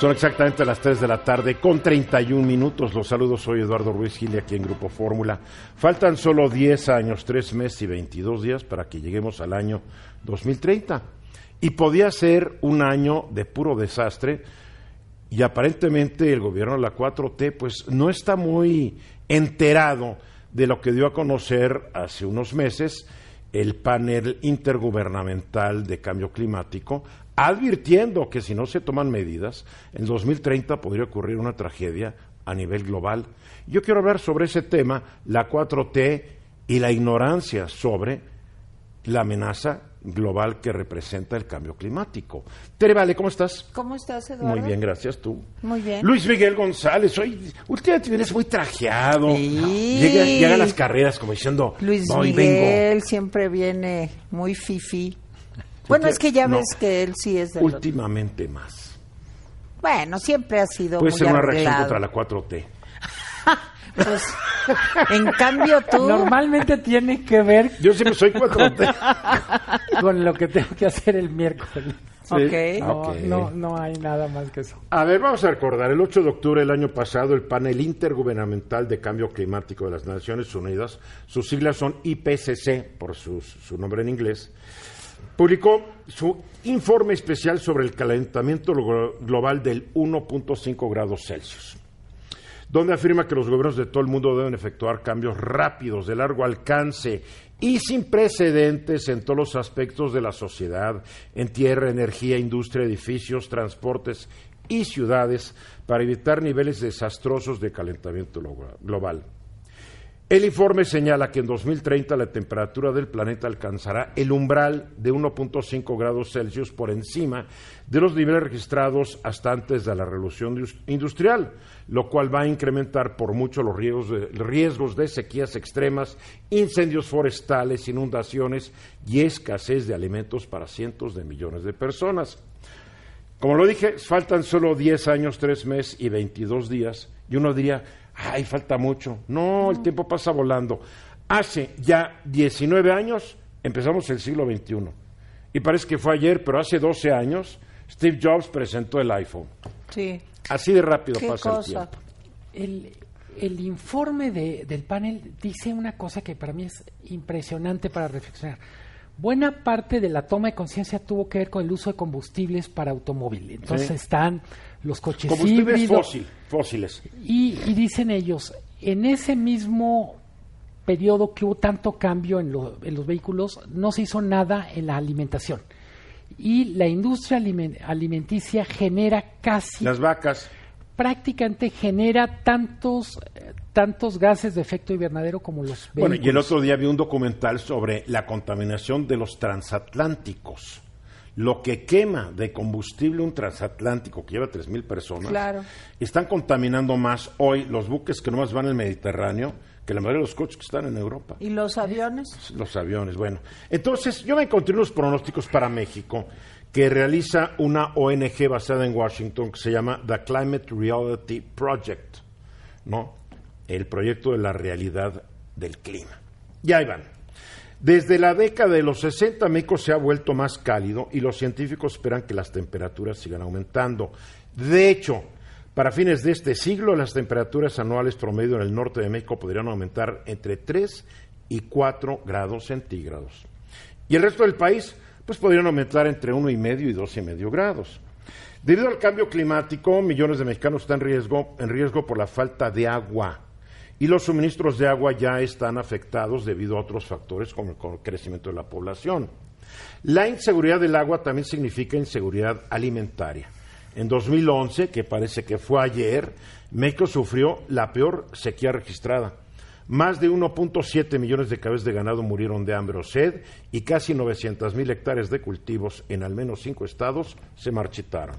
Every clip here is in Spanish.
Son exactamente las 3 de la tarde con 31 minutos. Los saludos, soy Eduardo Ruiz Gili aquí en Grupo Fórmula. Faltan solo 10 años, 3 meses y 22 días para que lleguemos al año 2030. Y podía ser un año de puro desastre y aparentemente el gobierno de la 4T pues no está muy enterado de lo que dio a conocer hace unos meses el panel intergubernamental de cambio climático, advirtiendo que si no se toman medidas, en 2030 podría ocurrir una tragedia a nivel global. Yo quiero hablar sobre ese tema, la 4T y la ignorancia sobre la amenaza global que representa el cambio climático. Tere Vale, ¿cómo estás? ¿Cómo estás, Eduardo? Muy bien, gracias. ¿Tú? Muy bien. Luis Miguel González, hoy últimamente vienes muy trajeado. Sí. Llega, llega a las carreras como diciendo, Luis Miguel vengo. siempre viene muy fifi. Bueno, es que ya No. ves que él sí es de los- Últimamente más. Bueno, siempre ha sido Puede muy ser una reacción contra la 4T. Pues, en cambio tú... Normalmente tiene que ver Yo siempre soy 4T. con lo que tengo que hacer el miércoles. Ok. No, Ok. no, no hay nada más que eso. A ver, vamos a recordar, el 8 de octubre del año pasado, el panel intergubernamental de cambio climático de las Naciones Unidas, sus siglas son IPCC, por su, su nombre en inglés, publicó su informe especial sobre el calentamiento glo- global del 1.5 grados Celsius, donde afirma que los gobiernos de todo el mundo deben efectuar cambios rápidos, de largo alcance y sin precedentes en todos los aspectos de la sociedad, en tierra, energía, industria, edificios, transportes y ciudades, para evitar niveles desastrosos de calentamiento lo- global. El informe señala que en 2030 la temperatura del planeta alcanzará el umbral de 1.5 grados Celsius por encima de los niveles registrados hasta antes de la revolución indus- industrial, lo cual va a incrementar por mucho los riesgos de, riesgos de sequías extremas, incendios forestales, inundaciones y escasez de alimentos para cientos de millones de personas. Como lo dije, faltan solo 10 años, 3 meses y 22 días. Y uno diría, ay, falta mucho. No, el tiempo pasa volando. Hace ya 19 años empezamos el siglo XXI. Y parece que fue ayer, pero hace 12 años Steve Jobs presentó el iPhone. Sí. Así de rápido Qué pasa el cosa. tiempo. El, el informe de- del panel dice una cosa que para mí es impresionante para reflexionar. Buena parte de la toma de conciencia tuvo que ver con el uso de combustibles para automóvil. Entonces Sí. están los coches Combustibles híbridos. fósil, fósiles. Y, y dicen ellos, en ese mismo periodo que hubo tanto cambio en, lo- en los vehículos, no se hizo nada en la alimentación. Y la industria alimen- alimenticia genera casi, Las vacas. prácticamente genera tantos, tantos gases de efecto invernadero como los vehículos. Bueno, y el otro día vi un documental sobre la contaminación de los transatlánticos. Lo que quema de combustible un transatlántico que lleva 3.000 personas, Claro. están contaminando más hoy los buques que nomás van al Mediterráneo que la mayoría de los coches que están en Europa. ¿Y los aviones? Los aviones, bueno. Entonces, yo me encontré unos pronósticos para México que realiza una ONG basada en Washington que se llama The Climate Reality Project, ¿no? El proyecto de la realidad del clima. Y ahí van. Desde la década de los 60, México se ha vuelto más cálido y los científicos esperan que las temperaturas sigan aumentando. De hecho, para fines de este siglo, las temperaturas anuales promedio en el norte de México podrían aumentar entre 3 y 4 grados centígrados. Y el resto del país, pues podrían aumentar entre 1,5 y 2,5 grados. Debido al cambio climático, millones de mexicanos están riesgo, en riesgo por la falta de agua. Y los suministros de agua ya están afectados debido a otros factores como el crecimiento de la población. La inseguridad del agua también significa inseguridad alimentaria. En 2011, que parece que fue ayer, México sufrió la peor sequía registrada. Más de 1.7 millones de cabezas de ganado murieron de hambre o sed y casi 900 mil hectáreas de cultivos en al menos cinco estados se marchitaron.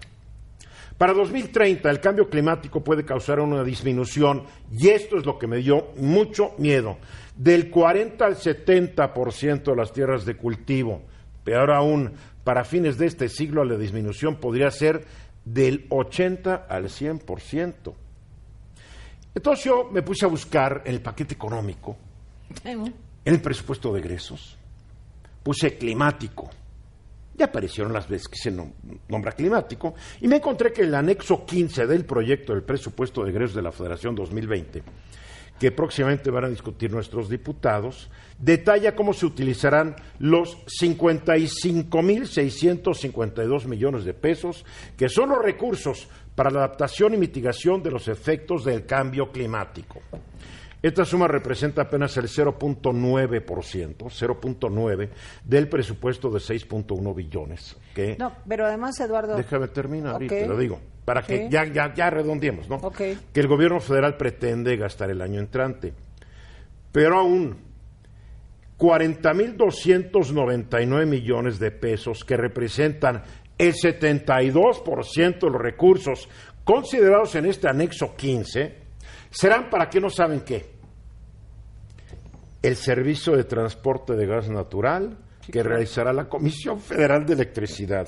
Para 2030 el cambio climático puede causar una disminución, y esto es lo que me dio mucho miedo, del 40 al 70% de las tierras de cultivo. Peor aún, para fines de este siglo la disminución podría ser del 80 al 100%. Entonces yo me puse a buscar en el paquete Ya aparecieron las veces que se nombra climático y me encontré que el anexo 15 del proyecto del presupuesto de egresos de la Federación 2020 que próximamente van a discutir nuestros diputados, detalla cómo se utilizarán los 55.652 millones de pesos, que son los recursos para la adaptación y mitigación de los efectos del cambio climático. Esta suma representa apenas el 0.9%, 0.9 del presupuesto de 6.1 billones. no, pero además, Eduardo. Déjame terminar y te lo digo, para que ya, ya, ya redondeemos, ¿no? Que el gobierno federal pretende gastar el año entrante. Pero aún, 40.299 millones de pesos que representan el 72% de los recursos considerados en este anexo 15 serán para que no saben qué el servicio de transporte de gas natural que realizará la Comisión Federal de Electricidad.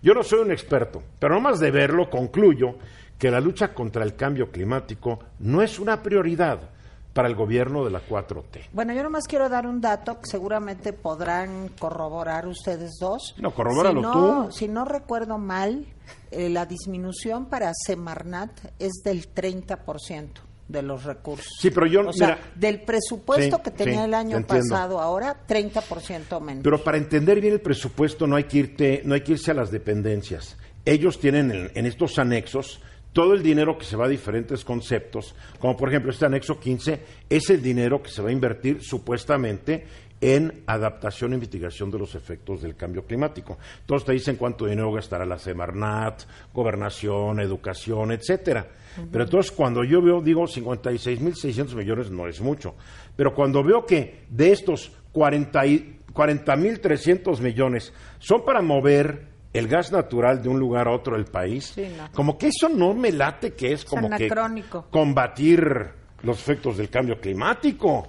Yo no soy un experto, pero más de verlo concluyo que la lucha contra el cambio climático no es una prioridad para el gobierno de la 4T. Bueno, yo nomás quiero dar un dato que seguramente podrán corroborar ustedes dos. No, corrobóralo si no, tú. Si no recuerdo mal, eh, la disminución para Semarnat es del 30% de los recursos. Sí, pero yo, o sea, del presupuesto que tenía el año pasado, ahora 30% menos. Pero para entender bien el presupuesto no hay que irte, no hay que irse a las dependencias. Ellos tienen en, estos anexos todo el dinero que se va a diferentes conceptos, como por ejemplo este anexo 15 es el dinero que se va a invertir supuestamente en adaptación y mitigación de los efectos del cambio climático. Entonces te dicen cuánto dinero gastará la Semarnat, gobernación, educación, etcétera. Pero entonces cuando yo veo, digo, 56.600 millones no es mucho. Pero cuando veo que de estos 40.300 millones son para mover el gas natural de un lugar a otro del país, como que eso no me late que es como que combatir los efectos del cambio climático.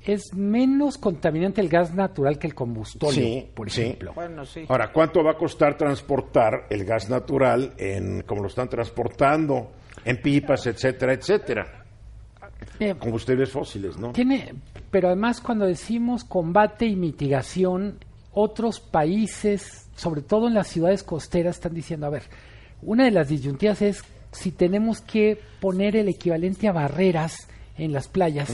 Es menos contaminante el gas natural que el combustible, por ejemplo. Ahora, ¿cuánto va a costar transportar el gas natural en como lo están transportando en pipas, etcétera, etcétera? Eh, Combustibles fósiles, ¿no? Tiene, pero además cuando decimos combate y mitigación, otros países, sobre todo en las ciudades costeras, están diciendo, a ver, una de las disyuntivas es si tenemos que poner el equivalente a barreras en las playas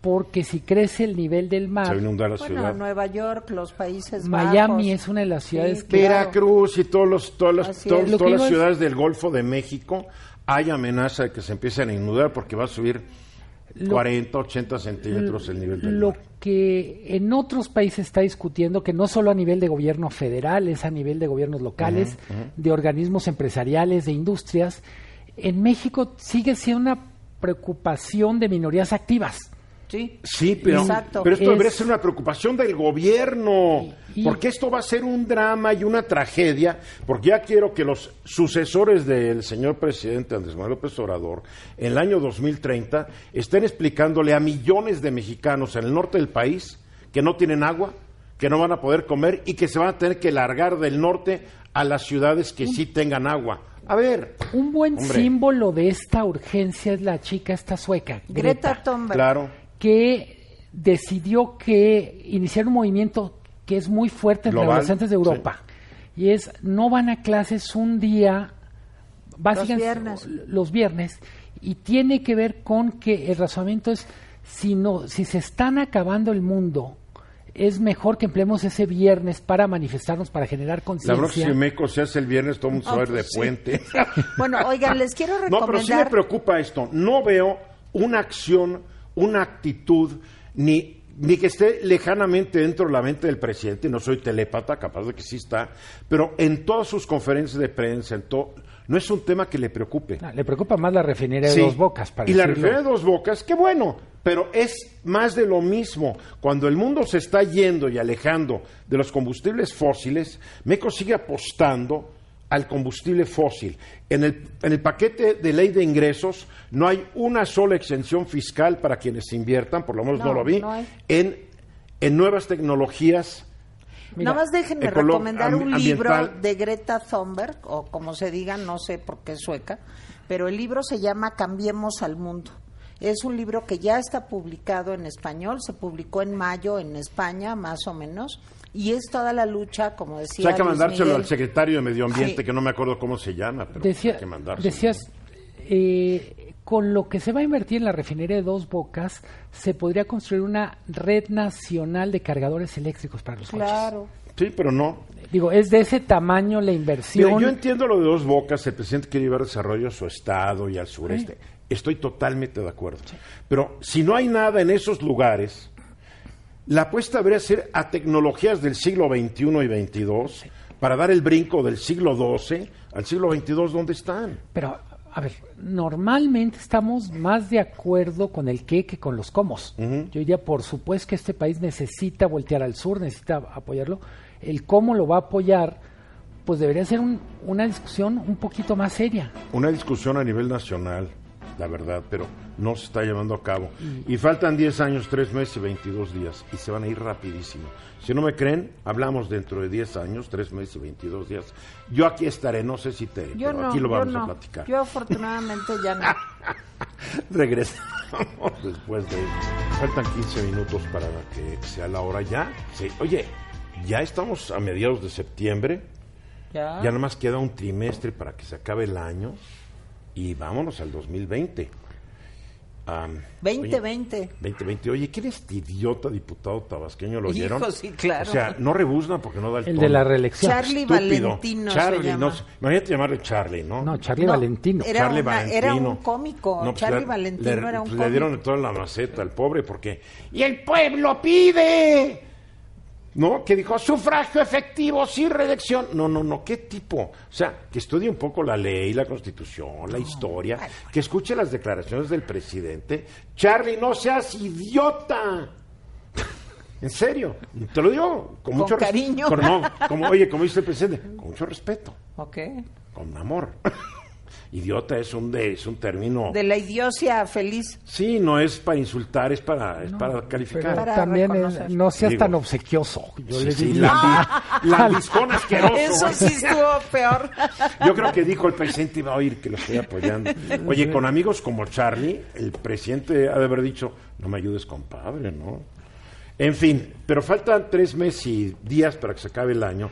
porque si crece el nivel del mar. Se inunda la bueno, Nueva York, los países Miami es una de las ciudades que. Veracruz y todos los, todas las, todas las ciudades del Golfo de México hay amenaza de que se empiecen a inundar porque va a subir 40, 80 centímetros el nivel del mar. Lo que en otros países está discutiendo, que no solo a nivel de gobierno federal, es a nivel de gobiernos locales, de organismos empresariales, de industrias, en México sigue siendo una preocupación de minorías activas Sí, pero, pero esto debería ser una preocupación del gobierno, porque esto va a ser un drama y una tragedia, porque ya quiero que los sucesores del señor presidente Andrés Manuel López Obrador, en el año 2030, estén explicándole a millones de mexicanos en el norte del país que no tienen agua, que no van a poder comer y que se van a tener que largar del norte a las ciudades que sí tengan agua. A ver. Un buen símbolo de esta urgencia es la chica esta sueca. Greta Thunberg. Claro que decidió que iniciar un movimiento que es muy fuerte entre los adolescentes de Europa. Y es, no van a clases un día, básicamente los viernes. los viernes, y tiene que ver con que el razonamiento es, si, no, si se están acabando el mundo, es mejor que empleemos ese viernes para manifestarnos, para generar conciencia. La próxima Meco se hace el viernes, todo un mundo de pues puente. bueno, oigan, les quiero recomendar... No, pero sí me preocupa esto. No veo una acción una actitud ni, ni que esté lejanamente dentro de la mente del presidente, no soy telépata, capaz de que sí está, pero en todas sus conferencias de prensa, en todo, no es un tema que le preocupe. le preocupa más la refinería de dos bocas, para Y la refinería de dos bocas, qué bueno, pero es más de lo mismo. Cuando el mundo se está yendo y alejando de los combustibles fósiles, MECO sigue apostando al combustible fósil. En el, en el paquete de ley de ingresos no hay una sola exención fiscal para quienes inviertan, por lo menos no, lo vi, en, en nuevas tecnologías. Nada más déjenme recomendar un libro de Greta Thunberg, o como se diga, no sé por qué es sueca, pero el libro se llama Cambiemos al Mundo. Es un libro que ya está publicado en español, se publicó en mayo en España, más o menos, y es toda la lucha, como decía. O sea, hay que Luis mandárselo Miguel. al secretario de Medio Ambiente, Sí. que no me acuerdo cómo se llama, pero Decía- hay que mandárselo. decías, eh, con lo que se va a invertir en la refinería de Dos Bocas, se podría construir una red nacional de cargadores eléctricos para los Claro. Sí, pero no. coches. Digo, es de ese tamaño la Mira, inversión. yo entiendo lo de dos bocas, el presidente quiere llevar desarrollo a su estado y al sureste. Estoy totalmente de acuerdo. Pero si no hay nada en esos lugares, la apuesta debería ser a tecnologías del siglo XXI y XXII para dar el brinco del siglo XII al siglo XXII, ¿dónde están? Pero, a ver, normalmente estamos más de acuerdo con el qué que con los cómo. Yo diría, por supuesto que este país necesita voltear al sur, necesita apoyarlo. El cómo lo va a apoyar, pues debería ser un- una discusión un poquito más seria. Una discusión a nivel nacional, la verdad, pero no se está llevando a cabo. Y faltan 10 años, 3 meses y 22 días, y se van a ir rapidísimo. Si no me creen, hablamos dentro de 10 años, 3 meses y 22 días. Yo aquí estaré, no sé si te, Yo pero no, aquí lo yo vamos no. a platicar. Yo afortunadamente ya no. Regresamos después de... Faltan 15 minutos para que sea la hora ya. Sí. Oye, ya estamos a mediados de septiembre. Ya. Ya nada más queda un trimestre para que se acabe el año y vámonos al 2020. Am, 2020. oye, 2020. Oye, ¿quién es este idiota diputado tabasqueño? ¿Lo Hijo, oyeron? sí, claro. O sea, no rebuzna porque no da el El tono. de la reelección. Charlie Estúpido. Valentino se Charlie, llama. no, imagínate llamarle Charlie, ¿no? No, Charlie No, Valentino. era Charlie una- Valentino. era un cómico. No, pues Charlie le- Valentino le, era un pues le dieron cómico. toda la maceta al pobre porque... ¡Y el pueblo pide! ¿No? Que dijo, sufragio efectivo, sin reelección. No, no, no, ¿qué tipo? O sea, que estudie un poco la ley, la constitución, la historia, que escuche las declaraciones del presidente. Charlie, no seas idiota. En serio, te lo digo con, Con mucho cariño. con- no, como, oye, como dice el presidente, con mucho respeto Ok. con amor. Idiota es un de, es un término. De la idiocia feliz. Sí, no es para insultar, es para es para calificar. Para también es- no seas Digo, tan obsequioso. Yo Sí, le sí, diría. lambi- lambiscón asqueroso. Eso sí estuvo peor. Yo creo que dijo el presidente iba a oír que lo estoy apoyando. Oye, con amigos como Charlie, el presidente ha de haber dicho, no me ayudes, compadre, ¿no? En fin, pero faltan tres meses y días para que se acabe el año.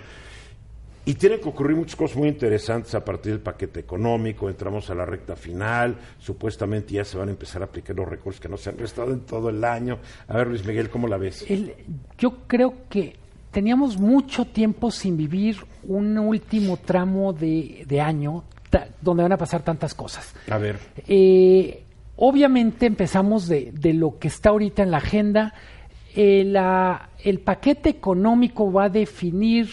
Y tienen que ocurrir muchas cosas muy interesantes a partir del paquete económico. Entramos a la recta final. Supuestamente ya se van a empezar a aplicar los recursos que no se han restado en todo el año. A ver, Luis Miguel, ¿cómo la ves? El- yo creo que teníamos mucho tiempo sin vivir un último tramo de, de año ta- donde van a pasar tantas cosas. A ver. Eh, obviamente empezamos de, de lo que está ahorita en la agenda. Eh, la- el paquete económico va a definir,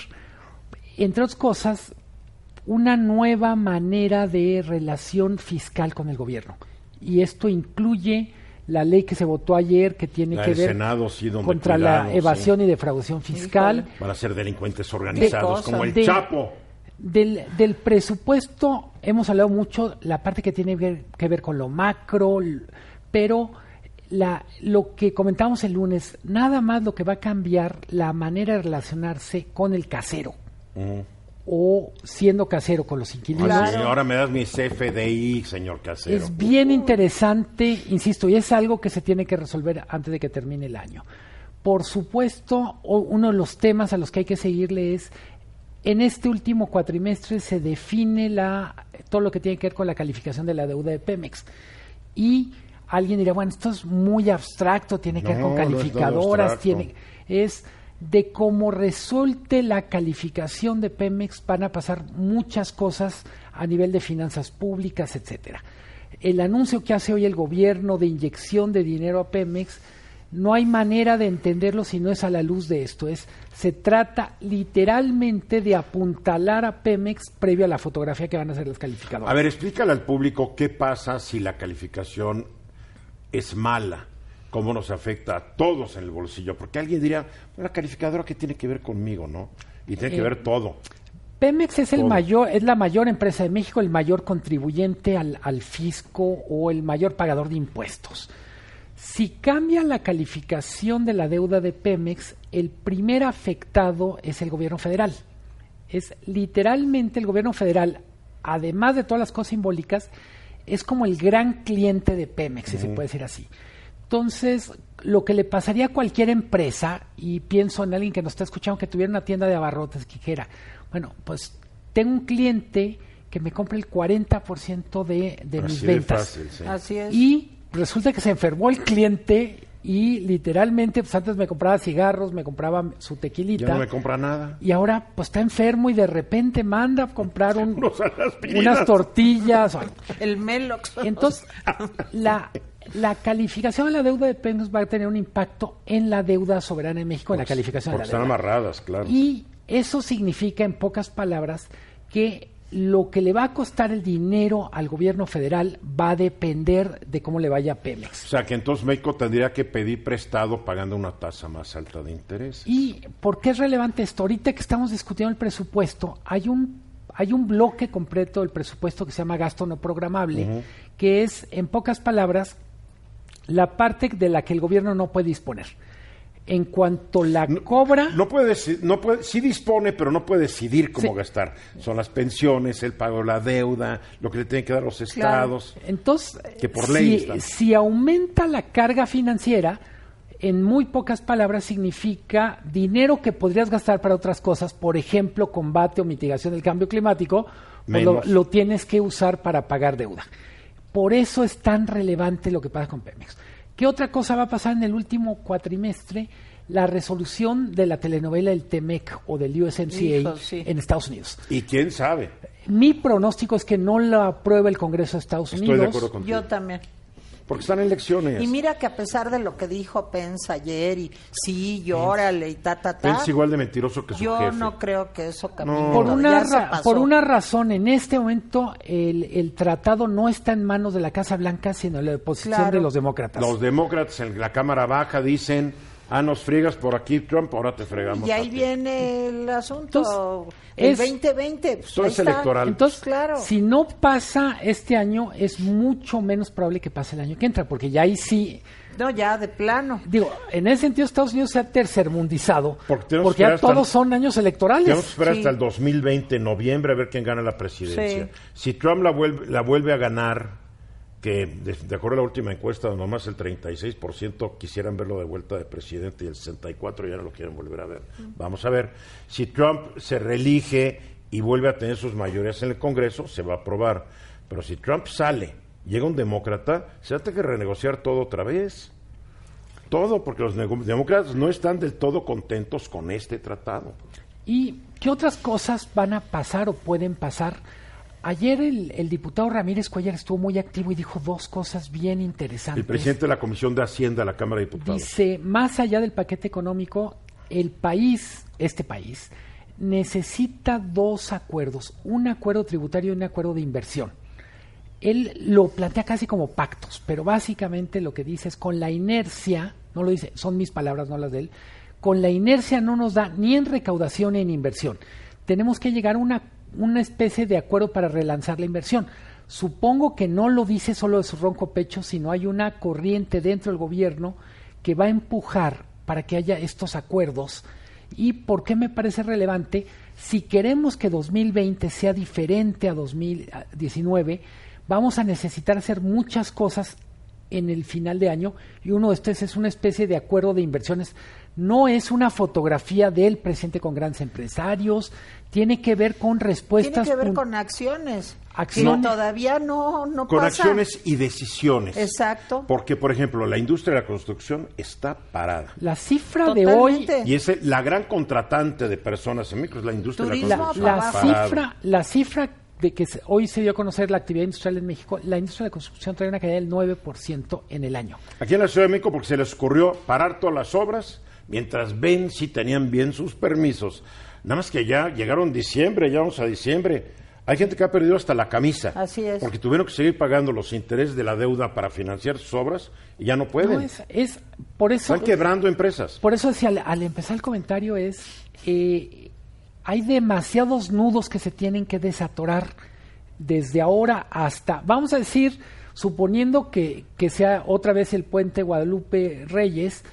entre otras cosas, una nueva manera de relación fiscal con el gobierno. Y esto incluye la ley que se votó ayer que tiene La que ver Senado, sí, donde contra la evasión y defraudación fiscal. Híjole. Van a ser delincuentes organizados, como el De- Chapo. Del, del presupuesto hemos hablado mucho, la parte que tiene ver- que ver con lo macro, pero la, lo que comentábamos el lunes, nada más lo que va a cambiar la manera de relacionarse con el casero o siendo casero con los inquilinos. Ah, sí, ahora me das mi CFDI, señor Casero. Es bien interesante, insisto, y es algo que se tiene que resolver antes de que termine el año. Por supuesto, o- uno de los temas a los que hay que seguirle es, en este último cuatrimestre se define la, todo lo que tiene que ver con la calificación de la deuda de Pemex. Y alguien dirá, bueno, esto es muy abstracto, tiene que ver con no es nada calificadoras, abstracto. tiene, es de cómo resulte la calificación de Pemex van a pasar muchas cosas a nivel de finanzas públicas, etcétera. El anuncio que hace hoy el gobierno de inyección de dinero a Pemex no hay manera de entenderlo si no es a la luz de esto. Es se trata literalmente de apuntalar a Pemex previo a la fotografía que van a hacer las calificadoras. A ver, explícale al público qué pasa si la calificación es mala, cómo nos afecta a todos en el bolsillo, porque alguien diría, la calificadora qué tiene que ver conmigo, ¿no? Y tiene que Eh, ver todo. Pemex es el Todo. mayor, es la mayor empresa de México, el mayor contribuyente al, al fisco o el mayor pagador de impuestos. Si cambia la calificación de la deuda de Pemex, el primer afectado es el gobierno federal. Es literalmente el gobierno federal, además de todas las cosas simbólicas, es como el gran cliente de Pemex, si se puede decir así. Entonces, lo que le pasaría a cualquier empresa, y pienso en alguien que nos está escuchando que tuviera una tienda de abarrotes que dijera, bueno, pues tengo un cliente que me compra el 40% de, de mis Así de ventas. fácil, sí. Así es. Y resulta que se enfermó el cliente y literalmente, pues antes me compraba cigarros, me compraba su tequilita. Ya no me compra nada. Y ahora pues está enfermo y de repente manda a comprar un- unas tortillas. El Melox. Entonces, la, la calificación de la deuda de Pemex va a tener un impacto en la deuda soberana en México, en la calificación de Porque la están deuda. amarradas, claro. Y eso significa, en pocas palabras, que lo que le va a costar el dinero al gobierno federal va a depender de cómo le vaya a Pemex. O sea que entonces México tendría que pedir prestado pagando una tasa más alta de interés. ¿Y por qué es relevante esto? Ahorita que estamos discutiendo el presupuesto, hay un, hay un bloque completo del presupuesto que se llama gasto no programable, que es, en pocas palabras, la parte de la que el gobierno no puede disponer. En cuanto la cobra, No puede, no puede, sí dispone, pero no puede decidir cómo Sí. gastar. Son las pensiones, el pago de la deuda, lo que le tienen que dar los estados. entonces, Que por ley si, están. si aumenta la carga financiera, en muy pocas palabras significa dinero que podrías gastar para otras cosas, por ejemplo, combate o mitigación del cambio climático, lo, lo tienes que usar para pagar deuda. Por eso es tan relevante lo que pasa con Pemex. ¿Qué otra cosa va a pasar en el último cuatrimestre? La resolución de la telenovela del TEMEC o del USMCA Hijo, sí. en Estados Unidos. Y quién sabe. Mi pronóstico es que no la apruebe el Congreso de Estados Estoy Unidos. de acuerdo contigo. Yo también. Porque están en elecciones. Y mira que a pesar de lo que dijo Pence ayer y sí, llórale y ta, ta, ta. Pence igual de mentiroso que su yo jefe. no creo que eso camine. No. Por una, ra- pasó. por una razón, en este momento el, el tratado no está en manos de la Casa Blanca, sino en la posición Claro. de los demócratas. Los demócratas en la Cámara Baja dicen, ah, nos friegas por aquí Trump, ahora te fregamos. Y ahí ti". viene el asunto. Entonces, el es- 2020. Pues Todo es está. electoral. Entonces, Claro. si no pasa este año, es mucho menos probable que pase el año que entra, porque ya ahí sí, No, ya de plano. digo, en ese sentido Estados Unidos se ha tercermundizado, Porque tenemos que ya todos son años electorales. Tenemos que esperar Sí. hasta el 2020, noviembre, a ver quién gana la presidencia. Sí. Si Trump la vuelve, la vuelve a ganar, que de, de acuerdo a la última encuesta, nomás el 36% quisieran verlo de vuelta de presidente y el 64% ya no lo quieren volver a ver. Vamos a ver. Si Trump se reelige y vuelve a tener sus mayorías en el Congreso, se va a aprobar. Pero si Trump sale, llega un demócrata, se va a tener que renegociar todo otra vez. Todo, porque los demócratas no están del todo contentos con este tratado. ¿Y qué otras cosas van a pasar o pueden pasar? Ayer el, el diputado Ramírez Cuellar estuvo muy activo y dijo dos cosas bien interesantes. El presidente de la Comisión de Hacienda de la Cámara de Diputados. Dice, más allá del paquete económico, el país, este país, necesita dos acuerdos, un acuerdo tributario y un acuerdo de inversión. Él lo plantea casi como pactos, pero básicamente lo que dice es con la inercia, no lo dice, son mis palabras, no las de él, con la inercia no nos da ni en recaudación ni en inversión. Tenemos que llegar a una, una especie de acuerdo para relanzar la inversión. Supongo que no lo dice solo de su ronco pecho, sino hay una corriente dentro del gobierno que va a empujar para que haya estos acuerdos. ¿Y por qué me parece relevante? Si queremos que 2020 sea diferente a 2019, vamos a necesitar hacer muchas cosas en el final de año y uno de estos es una especie de acuerdo de inversiones. No es una fotografía del presidente con grandes empresarios, tiene que ver con respuestas. Tiene que ver con acciones. Acciones. Que todavía no, no Con pasa. acciones y decisiones. Exacto. Porque, por ejemplo, la industria de la construcción está parada. La cifra de hoy, Totalmente. Y es la gran contratante de personas en México es la industria Turismo, de la la, construcción. la cifra, la cifra de que se- hoy se dio a conocer la actividad industrial en México, la industria de la construcción trae una caída del 9% en el año. Aquí en la Ciudad de México, porque se les ocurrió parar todas las obras mientras ven si tenían bien sus permisos. Nada más que ya llegaron diciembre, ya vamos a diciembre. Hay gente que ha perdido hasta la camisa. Así es. Porque tuvieron que seguir pagando los intereses de la deuda para financiar sus obras y ya no pueden. No, es, es- por eso Están quebrando empresas. Por eso decía, al, al empezar el comentario es, eh, hay demasiados nudos que se tienen que desatorar desde ahora hasta, vamos a decir, suponiendo que, que sea otra vez el puente Guadalupe Reyes,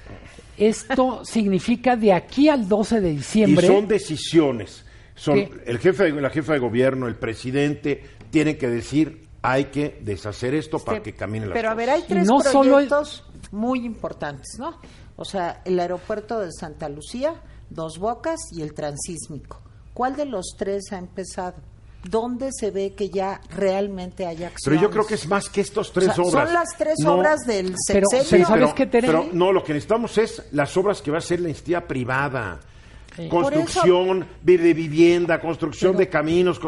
esto significa de aquí al 12 de Y diciembre. son decisiones. Son ¿Qué? el jefe, de- la jefa de gobierno, el presidente, tienen que decir hay que deshacer esto para que caminen las Pero a ver, hay tres no solo proyectos muy importantes, ¿no? O sea, el aeropuerto de Santa Lucía, Dos Bocas y el transísmico. ¿Cuál de los tres ha empezado? ¿Dónde se ve que ya realmente hay acción? Pero yo creo que es más que estos tres O sea, obras. Son las tres No, obras del pero- sexenio. pero ¿sabes pero, qué, pero no, lo que necesitamos es las obras que va a hacer la entidad privada. Sí. Construcción de vivienda, construcción de caminos,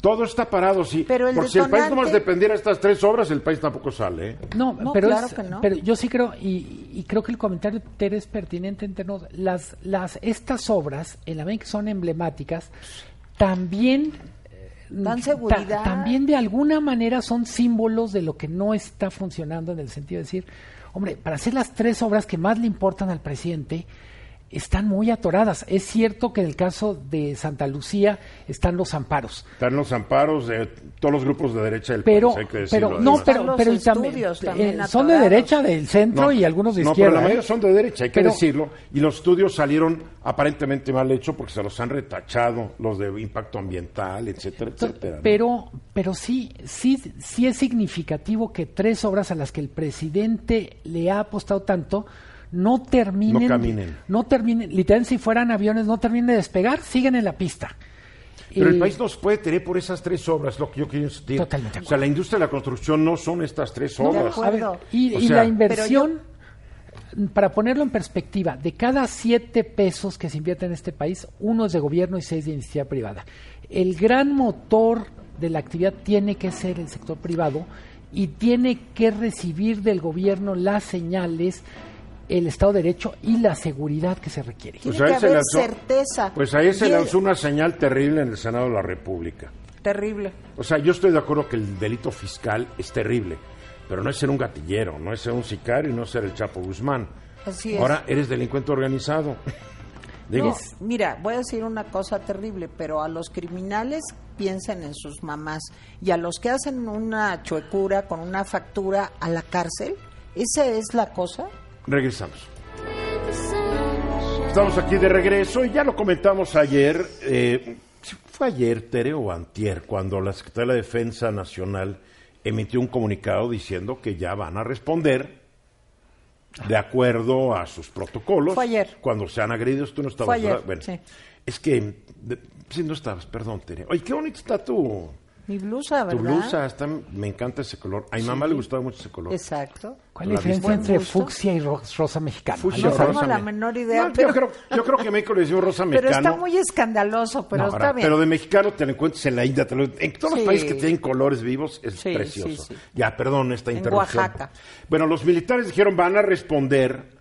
todo está parado. Sí. Pero el Porque si el país detonante- nomás dependiera de estas tres obras, el país tampoco sale. ¿eh? No, No, pero, claro es- que no. pero yo sí creo, y, y creo que el comentario de Tere es pertinente entre nos, las, las, estas obras, en la medida que son emblemáticas, también ta- seguridad. también de alguna manera son símbolos de lo que no está funcionando en el sentido de decir, hombre, para hacer las tres obras que más le importan al presidente, están muy atoradas. Es cierto que en el caso de Santa Lucía están los amparos, Están los amparos de todos los grupos de derecha del pero, país, hay que decirlo. pero no, pero, pero y también, estudios también eh, son de derecha, del centro No, y algunos de no, izquierda. pero la ¿eh? mayoría son de derecha, hay que Pero- decirlo. Y los estudios salieron aparentemente mal hechos porque se los han retachado, los de impacto ambiental, etcétera, etcétera. ¿no? Pero, pero sí, sí, sí es significativo que tres obras a las que el presidente le ha apostado tanto no terminen, No caminen. no terminen, literalmente si fueran aviones no terminen de despegar, siguen en la pista. Pero el país nos puede tener por esas tres obras, lo que yo quiero insistir. Totalmente O sea, la industria de la construcción no son estas tres No, de obras. acuerdo. A ver, y, O y sea- la inversión, para ponerlo en perspectiva, de cada siete pesos que se invierte en este país, uno es de gobierno y seis de iniciativa privada. El gran motor de la actividad tiene que ser el sector privado y tiene que recibir del gobierno las señales, el Estado de Derecho y la seguridad que se requiere. Pues ahí que se haber lanzó- certeza. Pues ahí se lanzó una señal terrible en el Senado de la República. Terrible. O sea, yo estoy de acuerdo que el delito fiscal es terrible, pero no es ser un gatillero, no es ser un sicario y no es ser el Chapo Guzmán. Así es. Ahora eres delincuente organizado. Digo, No, mira, voy a decir una cosa terrible, pero a los criminales piensen en sus mamás y a los que hacen una chuecura con una factura a la cárcel, ¿esa es la cosa? Regresamos. Estamos aquí de regreso y ya lo comentamos ayer, eh, fue ayer, Tere o Antier, cuando la Secretaría de la Defensa Nacional emitió un comunicado diciendo que ya van a responder de acuerdo a sus protocolos. Fue ayer. Cuando sean agredidos, tú no estabas. Fue ayer. Bueno, sí. es que, de- sí, no estabas, perdón, Tere. Oye, qué bonito está tu, Mi blusa, tu ¿verdad? blusa, está, me encanta ese color. A mi mamá le gustaba mucho ese color. Exacto. ¿Cuál es la diferencia entre gusto. fucsia y ro- rosa mexicana? Fucsia No tengo la me- menor idea, No, pero- yo, creo, yo creo que en México le decimos rosa Pero mexicano. está muy escandaloso, pero No, está ahora, bien. Pero de mexicano te lo encuentras en la India. te lo- en todos Sí. los países que tienen colores vivos es Sí, precioso. sí, sí. Ya, perdón esta En interrupción. Oaxaca. Bueno, los militares dijeron van a responder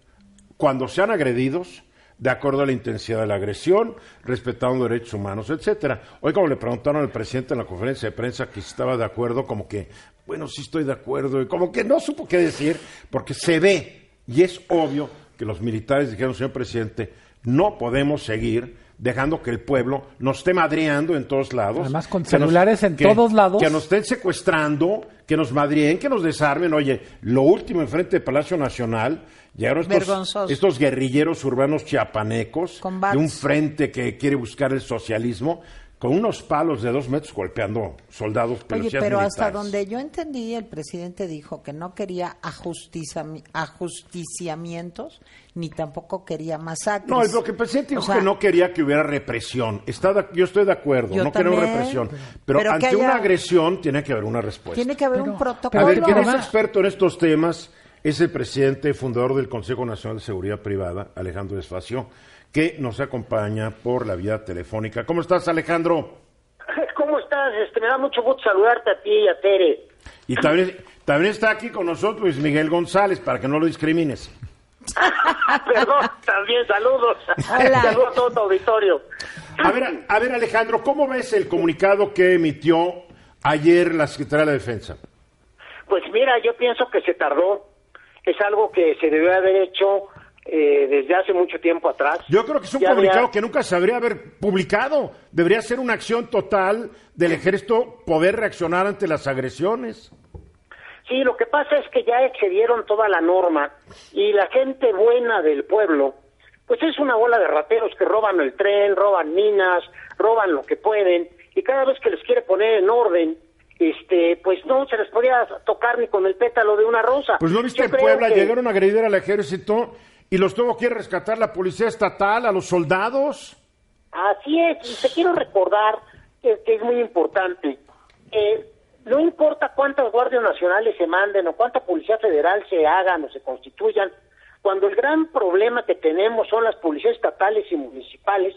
cuando sean agredidos de acuerdo a la intensidad de la agresión, respetando derechos humanos, etcétera. Hoy como le preguntaron al presidente en la conferencia de prensa que si estaba de acuerdo, como que, bueno, sí estoy de acuerdo, y como que no supo qué decir, porque se ve y es obvio que los militares dijeron, señor presidente, no podemos seguir dejando que el pueblo nos esté madreando en todos lados. Además, con nos- celulares en que- todos lados. Que nos estén secuestrando, que nos madrien, que nos desarmen. Oye, lo último enfrente del Palacio Nacional, llegaron estos, estos guerrilleros urbanos chiapanecos Con de un frente que quiere buscar el socialismo, con unos palos de dos metros golpeando soldados, Oye, pero hasta militares. donde yo entendí, el presidente dijo que no quería ajustizami- ajusticiamientos, ni tampoco quería masacres. No, lo que el presidente O dijo sea, que no quería que hubiera represión. Está de- yo estoy de acuerdo, no queremos represión. Pero, pero ante una haya- agresión tiene que haber una respuesta. Tiene que haber Pero- un pero A protocolo. ver, quien es experto en estos temas es el presidente fundador del Consejo Nacional de Seguridad Privada, Alejandro Desfacio, que nos acompaña por la vía telefónica. ¿Cómo estás, Alejandro? ¿Cómo estás? Este, me da mucho gusto saludarte a ti y a Tere. Y también, también está aquí con nosotros Luis Miguel González, para que no lo discrimines. Perdón, también saludos. Hola. Saludos a todo tu auditorio. A ver, a ver, Alejandro, ¿cómo ves el comunicado que emitió ayer la Secretaría de la Defensa? Pues mira, yo pienso que se tardó. Es algo que se debió haber hecho eh, desde hace mucho tiempo atrás. Yo creo que es un comunicado había- que nunca se habría haber publicado. Debería ser una acción total del ejército poder reaccionar ante las agresiones. Sí, lo que pasa es que ya excedieron toda la norma y la gente buena del pueblo, pues es una bola de rateros que roban el tren, roban minas, roban lo que pueden y cada vez que les quiere poner en orden este, pues no se les podía tocar ni con el pétalo de una rosa. Pues no viste Yo en Puebla, que- llegaron a agredir al ejército y los tuvo que rescatar la policía estatal, a los soldados. Así es, y te quiero recordar que, que es muy importante. eh, no importa cuántas guardias nacionales se manden o cuánta policía federal se hagan o se constituyan, cuando el gran problema que tenemos son las policías estatales y municipales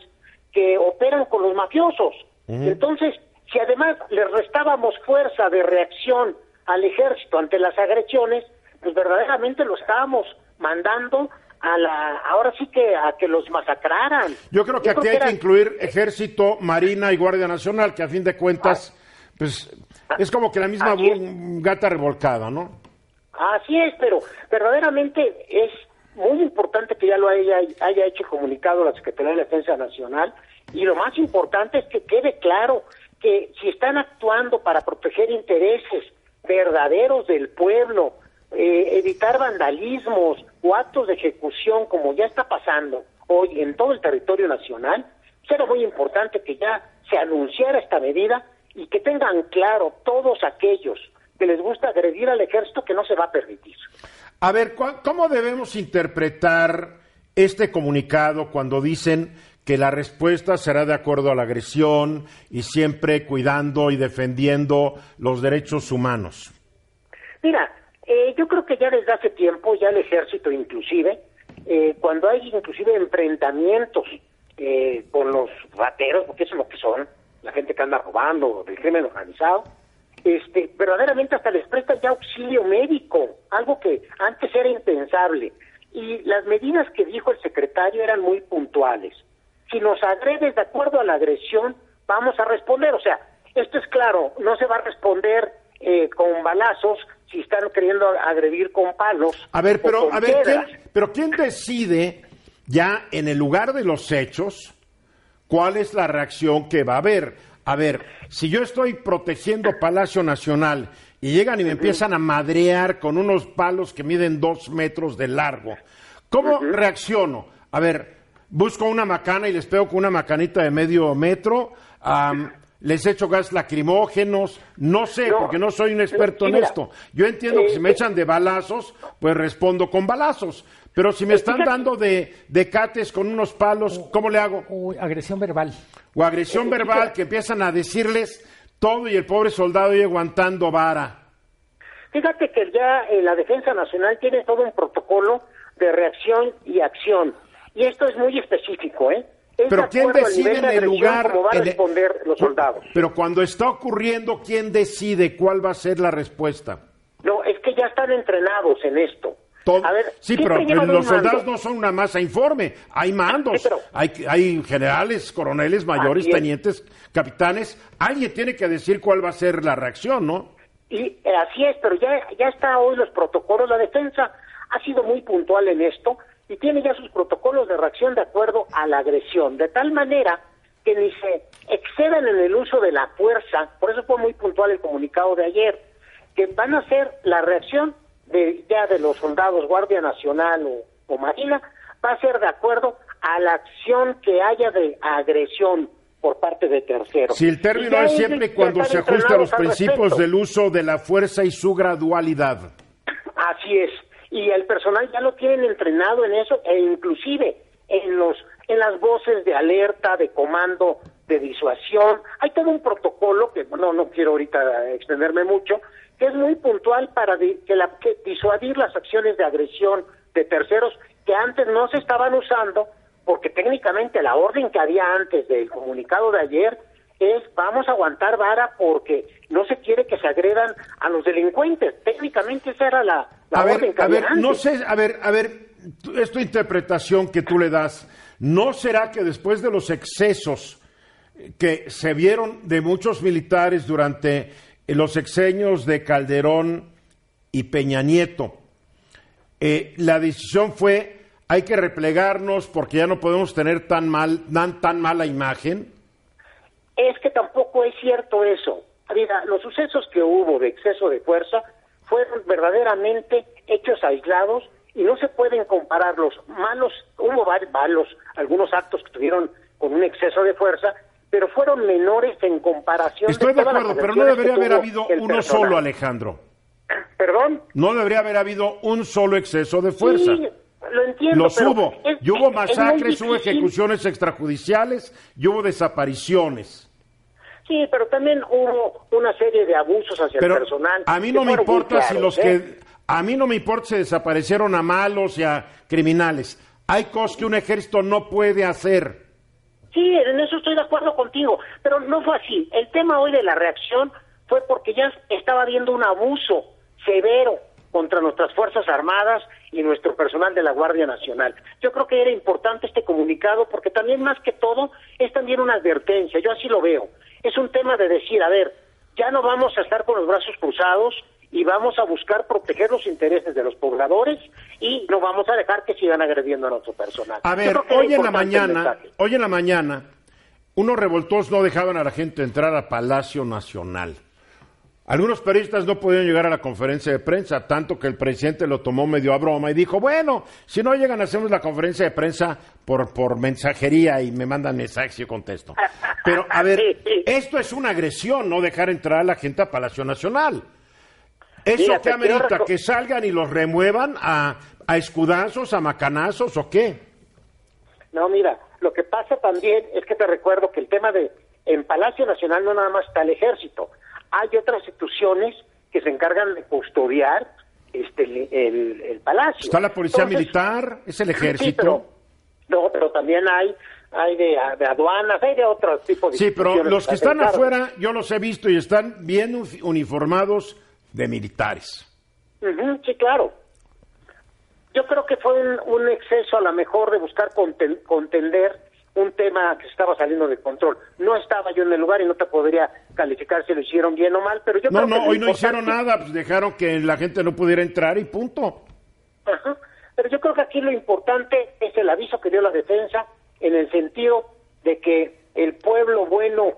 que operan con los mafiosos. Entonces, si además les restábamos fuerza de reacción al ejército ante las agresiones, pues verdaderamente lo estábamos mandando a la, ahora sí que a que los masacraran. Yo creo que aquí hay era- que incluir ejército, marina y guardia nacional, que a fin de cuentas, pues es como que la misma gata revolcada, ¿no? Así es, pero verdaderamente es muy importante que ya lo haya, haya hecho comunicado la Secretaría de Defensa Nacional y lo más importante es que quede claro que si están actuando para proteger intereses verdaderos del pueblo, eh, evitar vandalismos o actos de ejecución como ya está pasando hoy en todo el territorio nacional, será muy importante que ya se anunciara esta medida y que tengan claro todos aquellos que les gusta agredir al ejército que no se va a permitir. A ver, ¿cu- ¿cómo debemos interpretar este comunicado cuando dicen que la respuesta será de acuerdo a la agresión y siempre cuidando y defendiendo los derechos humanos? Mira, eh, yo creo que ya desde hace tiempo, ya el ejército inclusive, eh, cuando hay inclusive enfrentamientos eh, con los rateros, porque eso es lo que son, la gente que anda robando, del crimen organizado, este, verdaderamente hasta les prestan ya auxilio médico, algo que antes era impensable. Y las medidas que dijo el secretario eran muy puntuales. Si nos agredes de acuerdo a la agresión, vamos a responder. O sea, esto es claro, no se va a responder eh, con balazos si están queriendo agredir con palos. A ver, pero a ver. ¿quién, pero quién decide ya en el lugar de los hechos cuál es la reacción que va a haber? A ver, si yo estoy protegiendo Palacio Nacional y llegan y me empiezan a madrear con unos palos que miden dos metros de largo, ¿cómo reacciono? A ver, busco una macana y les pego con una macanita de medio metro, am, les echo gas lacrimógenos, no sé, No, porque no soy un experto en esto. Yo entiendo que si me eh, echan de balazos, pues respondo con balazos. Pero si me están fíjate- dando de, de cates con unos palos, ¿cómo le hago? O agresión verbal. O agresión verbal que empiezan a decirles todo y el pobre soldado y aguantando vara. Fíjate que ya eh, la Defensa Nacional tiene todo un protocolo de reacción y acción. Y esto es muy específico, ¿eh? Es Pero ¿quién decide en el lugar? Cómo van a en el- responder los soldados. Pero cuando está ocurriendo, ¿quién decide cuál va a ser la respuesta? No, es que ya están entrenados en esto. Todo- A ver, sí, pero los soldados no son una masa informe. Hay mandos, Sí, pero- hay, hay generales, coroneles, mayores, tenientes, capitanes. Alguien tiene que decir cuál va a ser la reacción, ¿no? Y eh, así es, pero ya, ya está hoy los protocolos. La defensa ha sido muy puntual en esto y tiene ya sus protocolos de reacción de acuerdo a la agresión, de tal manera que ni se excedan en el uso de la fuerza. Por eso fue muy puntual el comunicado de ayer, que van a ser la reacción de ya de los soldados Guardia Nacional o, o Marina, va a ser de acuerdo a la acción que haya de agresión por parte de terceros. Si el término es siempre cuando se ajusta a los principios respecto. del uso de la fuerza y su gradualidad. Así es. Y el personal ya lo tienen entrenado en eso e inclusive en los en las voces de alerta, de comando, de disuasión. Hay todo un protocolo que no no quiero ahorita extenderme mucho, que es muy puntual para di- que la que disuadir las acciones de agresión de terceros que antes no se estaban usando porque técnicamente la orden que había antes del comunicado de ayer es vamos a aguantar vara porque no se quiere que se agredan a los delincuentes. Técnicamente esa era la, la A orden ver, a no sé, a ver, a ver, tu- es tu interpretación que tú le das. ¿No será que después de los excesos que se vieron de muchos militares durante los exenios de Calderón y Peña Nieto, eh, la decisión fue hay que replegarnos porque ya no podemos tener tan mal, tan, tan mala imagen? Es que tampoco es cierto eso. Mira, los sucesos que hubo de exceso de fuerza fueron verdaderamente hechos aislados y no se pueden comparar los malos, hubo varios malos, algunos actos que tuvieron con un exceso de fuerza, pero fueron menores en comparación. Estoy de, acuerdo, pero no debería haber habido uno personal. solo, Alejandro. ¿Perdón? No debería haber habido un solo exceso de fuerza. Sí, lo entiendo. Los pero hubo. es- y hubo masacres, hubo ejecuciones extrajudiciales y hubo desapariciones. Sí, pero también hubo una serie de abusos hacia Pero el personal. a mí no me importa si los ¿eh? que a mí no me importa si desaparecieron a malos y a criminales. Hay cosas que un ejército no puede hacer. Sí, en eso estoy de acuerdo contigo, pero no fue así. El tema hoy de la reacción fue porque ya estaba habiendo un abuso severo contra nuestras Fuerzas Armadas y nuestro personal de la Guardia Nacional. Yo creo que era importante este comunicado porque también más que todo es también una advertencia, yo así lo veo. Es un tema de decir, a ver, ya no vamos a estar con los brazos cruzados y vamos a buscar proteger los intereses de los pobladores y no vamos a dejar que sigan agrediendo a nuestro personal. A ver, hoy en la mañana, hoy en la mañana, unos revoltosos no dejaban a la gente entrar a Palacio Nacional. Algunos periodistas no podían llegar a la conferencia de prensa, tanto que el presidente lo tomó medio a broma y dijo, bueno, si no llegan, hacemos la conferencia de prensa por, por mensajería y me mandan mensajes y yo contesto. Pero, a ver, Sí, sí. esto es una agresión, no dejar entrar a la gente a Palacio Nacional. ¿Eso Mira, quiero amerita? ¿Que salgan y los remuevan a, a escudazos, a macanazos o qué? No, mira, lo que pasa también es que te recuerdo que el tema de en Palacio Nacional no nada más está el ejército, hay otras instituciones que se encargan de custodiar este el, el- el palacio. Está la policía Entonces, militar, es el sí, ejército. pero, no, pero también hay hay de, de aduanas, hay de otro tipo de Sí, pero los que están afuera, yo los he visto y están bien uni- uniformados de militares. Ujú, sí, claro. Yo creo que fue un, un exceso a lo mejor de buscar conten- contender un tema que estaba saliendo de control. No estaba yo en el lugar y no te podría calificar si lo hicieron bien o mal, pero yo No, creo que no, lo hoy no hicieron nada, pues dejaron que la gente no pudiera entrar y punto. Ajá. Pero yo creo que aquí lo importante es el aviso que dio la defensa en el sentido de que el pueblo bueno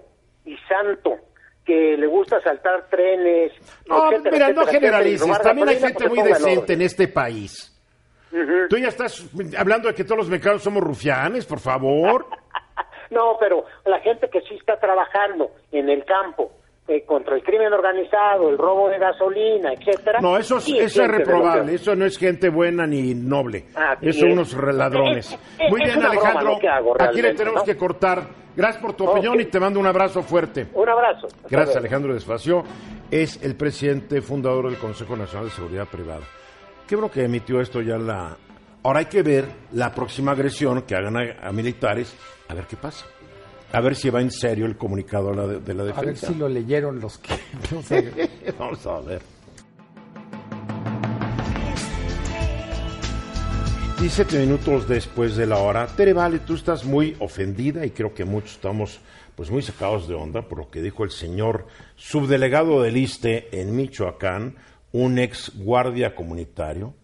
y santo que le gusta saltar trenes, No, etcétera, mira, no etcétera, generalices, también hay gente muy decente en este país. Tú ya estás hablando de que todos los mexicanos somos rufianes, por favor. No, pero la gente que sí está trabajando en el campo eh, contra el crimen organizado, el robo de gasolina, etcétera. No, eso es, sí eso es reprobable, eso no es gente buena ni noble. Ah, Eso son unos ladrones. Es- es- Muy bien, Alejandro. hago, Aquí le tenemos ¿no? que cortar. Gracias por tu opinión y te mando un abrazo fuerte. Un abrazo. Gracias. Alejandro Despacio. Es el presidente fundador del Consejo Nacional de Seguridad Privada. Qué bueno que emitió esto ya la... Ahora hay que ver la próxima agresión que hagan a, a militares, a ver qué pasa. A ver si va en serio el comunicado de la, de la A ver defensa. si lo leyeron los que... no sé. Vamos a ver. 17 minutos después de la hora. Tere Vale, tú estás muy ofendida y creo que muchos estamos pues muy sacados de onda por lo que dijo el señor subdelegado del ISTE en Michoacán, un ex guardia comunitario,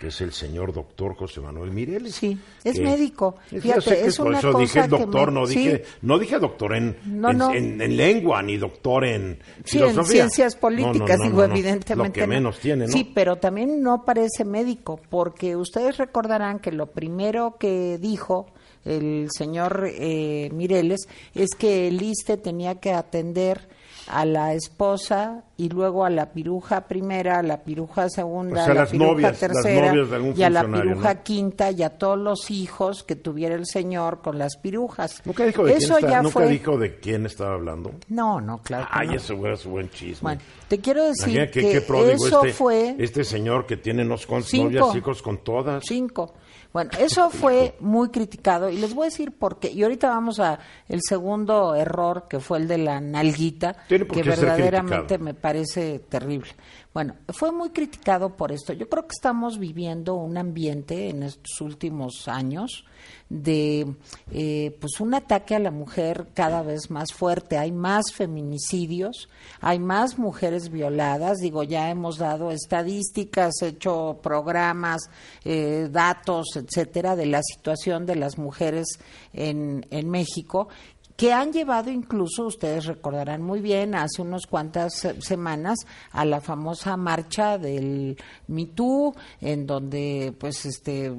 que es el señor doctor José Manuel Mireles. Sí, es que- médico. Fíjate, que es por una eso dije cosa que doctor, me- no sí. dije, no dije doctor en, No, en, no. en- en lengua ni doctor en Sí, en filosofía. ciencias políticas, no, digo, evidentemente. Lo que no. menos tiene, ¿no? Sí, pero también no parece médico, porque ustedes recordarán que lo primero que dijo el señor eh, Mireles es que el ISTE tenía que atender a la esposa y luego a la piruja primera, a la piruja segunda, O sea, a la piruja novias, tercera y a la piruja ¿no? quinta y a todos los hijos que tuviera el señor con las pirujas. Nunca dijo de, Eso quién, está- ya nunca fue... dijo de quién estaba hablando. No, no, claro. Ay, no. eso era su buen chisme. Bueno, te quiero decir Imagina que, que qué pródigo eso este, fue este señor que tiene unos cuantos Cinco. novias, hijos con todas. cinco. Bueno, eso fue muy criticado y les voy a decir por qué. Y ahorita vamos a el segundo error que fue el de la nalguita, que verdaderamente me parece terrible. Bueno, fue muy criticado por esto. Yo creo que estamos viviendo un ambiente en estos últimos años de eh, pues un ataque a la mujer cada vez más fuerte. Hay más feminicidios, hay más mujeres violadas. Digo, ya hemos dado estadísticas, hecho programas, eh, datos, etcétera, de la situación de las mujeres en, en México que han llevado incluso, ustedes recordarán muy bien, hace unas cuantas eh, semanas a la famosa marcha del Me Too, en donde pues este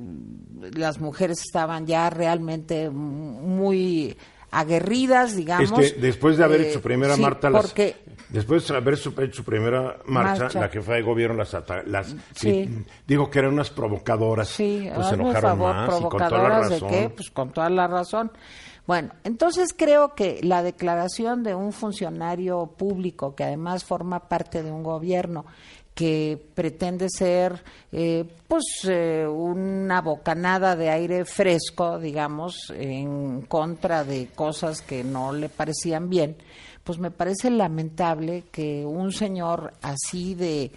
las mujeres estaban ya realmente muy aguerridas, digamos. Este, después de haber Eh, hecho su primera sí, marcha, las- después de haber su- hecho su primera marcha, Marcha. la jefa de gobierno las, las Sí. digo que eran unas provocadoras, Sí, pues se enojaron favor, más y con toda la provocadoras razón. de qué, pues con toda la razón. Bueno, entonces creo que la declaración de un funcionario público que además forma parte de un gobierno que pretende ser eh, pues eh, una bocanada de aire fresco, digamos, en contra de cosas que no le parecían bien, pues me parece lamentable que un señor así de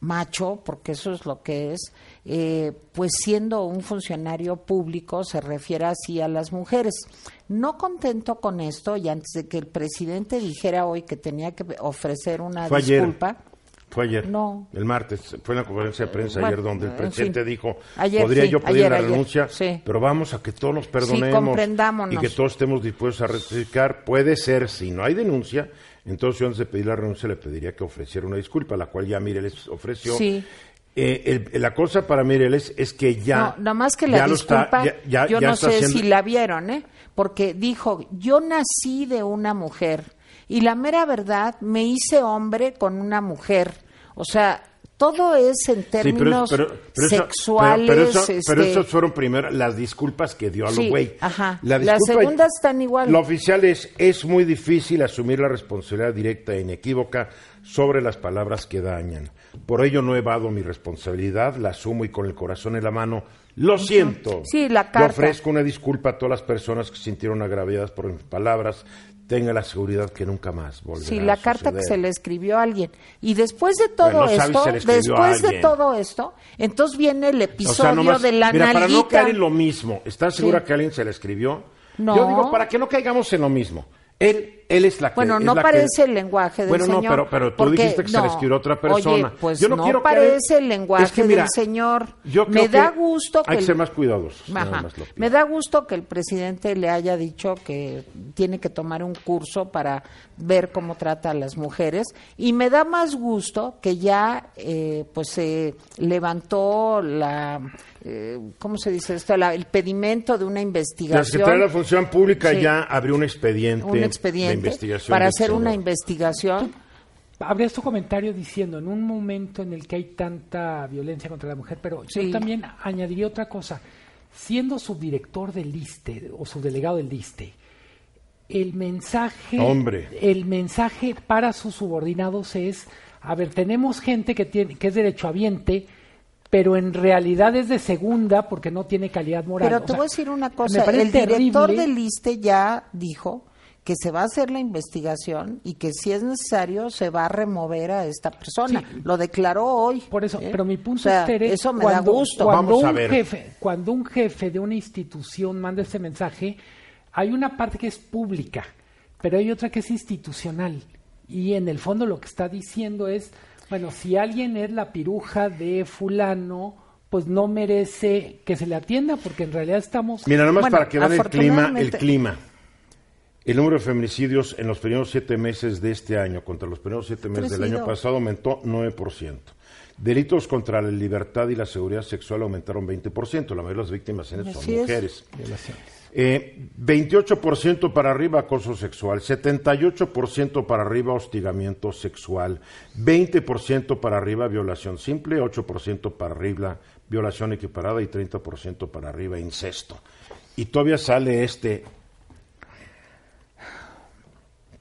macho, porque eso es lo que es, eh, pues siendo un funcionario público se refiere así a las mujeres. No contento con esto, y antes de que el presidente dijera hoy que tenía que ofrecer una Fue ayer. disculpa, Fue ayer, No. el martes, fue en la conferencia de prensa Bueno, ayer donde el en presidente fin. dijo, Ayer, podría sí, yo pedir ayer, la ayer, renuncia, sí. pero vamos a que todos nos perdonemos comprendámonos. y que todos estemos dispuestos a rectificar. Puede ser, si no hay denuncia, entonces yo antes de pedir la renuncia le pediría que ofreciera una disculpa, la cual ya Mireles ofreció. Sí. Eh, el- la cosa para Mireles es que ya... no, nada más que la ya lo está- disculpa, ya- ya- yo ya no sé haciendo- si la vieron, ¿eh? Porque dijo, yo nací de una mujer y la mera verdad, me hice hombre con una mujer. O sea, todo es en Sí, pero, términos pero- pero eso- sexuales. pero- eso- este, esas fueron primero las disculpas que dio a Sí, los güey. ajá. La Las segundas están igual. La oficial es, es muy difícil asumir la responsabilidad directa e inequívoca sobre las palabras que dañan. Por ello no evado mi responsabilidad, la asumo y con el corazón en la mano lo siento. Sí, la Le carta. ofrezco una disculpa a todas las personas que sintieron agraviadas por mis palabras. Tenga la seguridad que nunca más volverá Sí, a la carta que se le escribió a alguien. Y después de todo no si esto, le después de todo esto, entonces viene el O episodio sea, nomás- de la mira, para no caer en lo mismo, ¿estás segura Sí. que alguien se la escribió? No. Yo digo, para que no caigamos en lo mismo. Él, él es la que Bueno, no parece que- el lenguaje del bueno, señor. no, pero, pero tú porque- dijiste que se no. le escribió a otra persona. Oye, pues yo no, no quiero parece el lenguaje Es que, mira, del señor. Yo Me creo da que gusto que Hay que ser más cuidadosos. Ajá. más. Me da gusto que el presidente le haya dicho que tiene que tomar un curso para ver cómo trata a las mujeres y me da más gusto que ya eh, pues se levantó la eh, ¿cómo se dice esto? La- el pedimento de una La investigación. Secretaría de la Función Pública Sí. ya abrió un expediente, un de expediente investigación. para de hacer una investigación. Habría tu comentario diciendo, en un momento en el que hay tanta violencia contra la mujer, pero Sí. yo también añadiría otra cosa. Siendo subdirector del ISTE o subdelegado del ISTE, el mensaje, Hombre. el mensaje para sus subordinados es, a ver, tenemos gente que tiene, que es derechohabiente, pero en realidad es de segunda porque no tiene calidad moral. Pero O te sea, voy a decir una cosa, el director del ISTE ya dijo que se va a hacer la investigación y que si es necesario se va a remover a esta persona. Sí. Lo declaró hoy. Por eso, ¿eh? pero mi punto O sea, es, Tere, eso me cuando, da gusto. Cuando Vamos a un, ver. jefe, cuando un jefe de una institución manda este mensaje, hay una parte que es pública, pero hay otra que es institucional. Y en el fondo lo que está diciendo es, bueno, si alguien es la piruja de fulano, pues no merece que se le atienda, porque en realidad estamos... Mira, nada más Bueno, para que vean el clima, el clima. El número de feminicidios en los primeros siete meses de este año contra los primeros siete meses del año pasado aumentó 9%. Delitos contra la libertad y la seguridad sexual aumentaron 20%. La mayoría de las víctimas en eso son Así es. Mujeres. Violaciones. Eh, 28% para arriba acoso sexual, 78% para arriba hostigamiento sexual, 20% para arriba violación simple, 8% para arriba violación equiparada y 30% para arriba incesto. Y todavía sale este,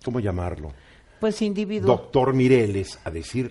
¿cómo llamarlo? Pues individuo. Doctor Mireles a decir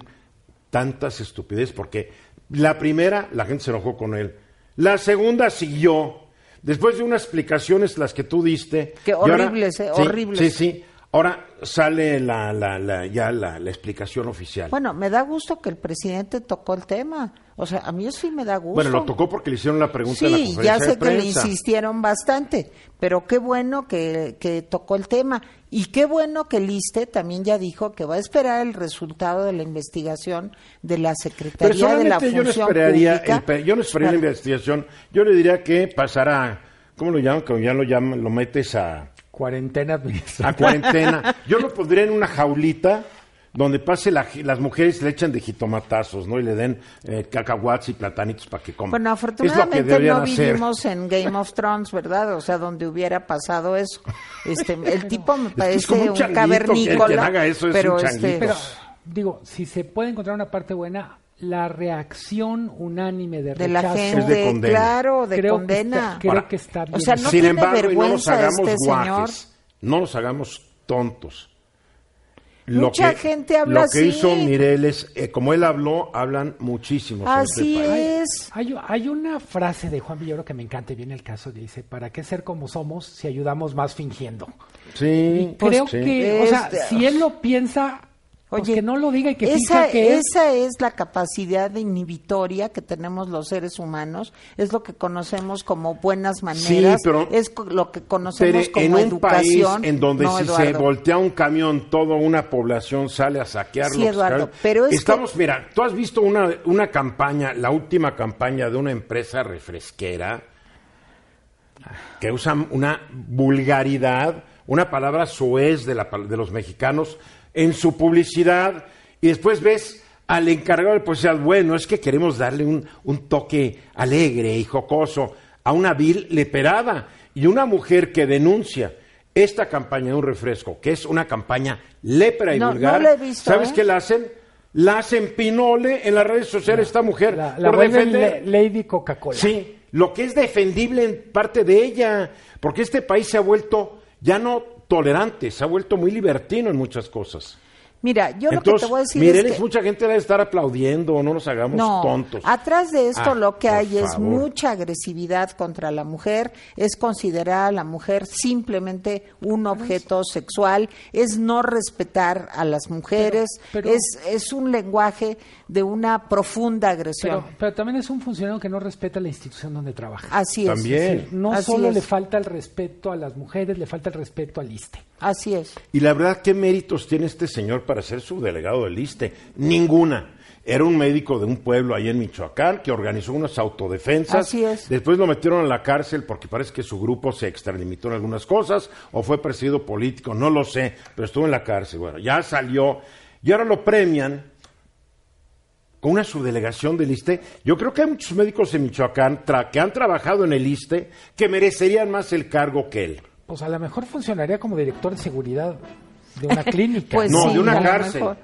tantas estupideces porque la primera la gente se enojó con él, la segunda siguió después de unas explicaciones las que tú diste Que y ahora- horribles, eh, sí, horribles. sí sí ahora sale la, la, la- ya la, la explicación oficial Bueno, me da gusto que el presidente tocó el tema. O sea, a mí eso sí me da gusto. bueno lo tocó porque le hicieron la pregunta en la Sí, conferencia ya sé de que le insistieron bastante, pero qué bueno que, que tocó el tema. Y qué bueno que el ISTE también ya dijo que va a esperar el resultado de la investigación de la Secretaría de la Personalmente yo no Función esperaría, Pública. el yo no esperaría la investigación, yo le diría que pasara, ¿cómo lo llaman? Como ya lo llaman, lo metes a, Cuarentena a administrativa. cuarentena. Yo lo pondría en una jaulita donde pase la- las mujeres le echan de jitomatazos, ¿no? Y le den eh, cacahuates y platanitos para que coman. Bueno, Es que afortunadamente no hacer. vivimos en Game of Thrones, ¿verdad? O sea, donde hubiera pasado eso. Este, el tipo me que es parece como un un, changuito, cavernícola, que- quien haga eso es pero un este, changuito. Pero, digo, si se puede encontrar una parte buena, la reacción unánime de de la rechazo. Es de gente, condena. claro, de creo condena. Que está, creo que está bien. o sea, no Sin tiene embargo, y no nos hagamos este señor. guajes, no nos hagamos tontos. Mucha gente habla Lo que así. hizo Mireles, eh, como él habló, hablan muchísimos en Así este país. es. Hay, hay una frase de Juan Villoro que me encanta y viene el caso, dice, ¿para qué ser como somos si ayudamos más fingiendo? Sí, Creo sí. que, o sea, Este- si él lo piensa, pues Oye, que no lo diga y que esa, finja que es. esa es la capacidad de inhibitoria que tenemos los seres humanos, es lo que conocemos como buenas maneras, pero- es lo que conocemos Pero como en un educación. país en donde No, si se voltea un camión, toda una población sale a saquearlo. Sí, Eduardo, pues, pero es Estamos, que- mira, tú has visto una, una campaña, la última campaña de una empresa refresquera que usa una vulgaridad, una palabra soez de, la, pal- de los mexicanos en su publicidad y después ves al encargado de publicidad, bueno, es que queremos darle un, un toque alegre y jocoso a una vil leperada y una mujer que denuncia esta campaña de un refresco, que es una campaña lepra y No, vulgar, no visto, ¿sabes ¿eh? qué la hacen? La hacen pinole en las redes sociales esta mujer La, la por defender Lady Coca-Cola. Sí, lo que es defendible en parte de ella, porque este país se ha vuelto ya no tolerante, se ha vuelto muy libertino en muchas cosas. Mira, yo lo que te voy a decir Mireles, es que... mucha gente debe estar aplaudiendo, no nos hagamos No, tontos. atrás de esto Ah, lo que hay es mucha agresividad contra la mujer, es considerar a la mujer simplemente un objeto sexual, es no respetar a las mujeres, Pero- pero- es, es un lenguaje de una profunda agresión. Pero, pero también es un funcionario que no respeta la institución donde trabaja. así es. También. No Así solo es. le falta el respeto a las mujeres, le falta el respeto al ISTE. Así es. Y la verdad, ¿qué méritos tiene este señor para ser subdelegado del ISTE? Ninguna. Era un médico de un pueblo ahí en Michoacán que organizó unas autodefensas. Así es. Después lo metieron a la cárcel porque parece que su grupo se extralimitó en algunas cosas o fue perseguido político, no lo sé, pero estuvo en la cárcel. Bueno, ya salió y ahora lo premian con una subdelegación del ISTE. Yo creo que hay muchos médicos en Michoacán tra- que han trabajado en el ISTE que merecerían más el cargo que él. Pues a lo mejor funcionaría como director de seguridad de una clínica. Pues No, sí, de una cárcel. mejor.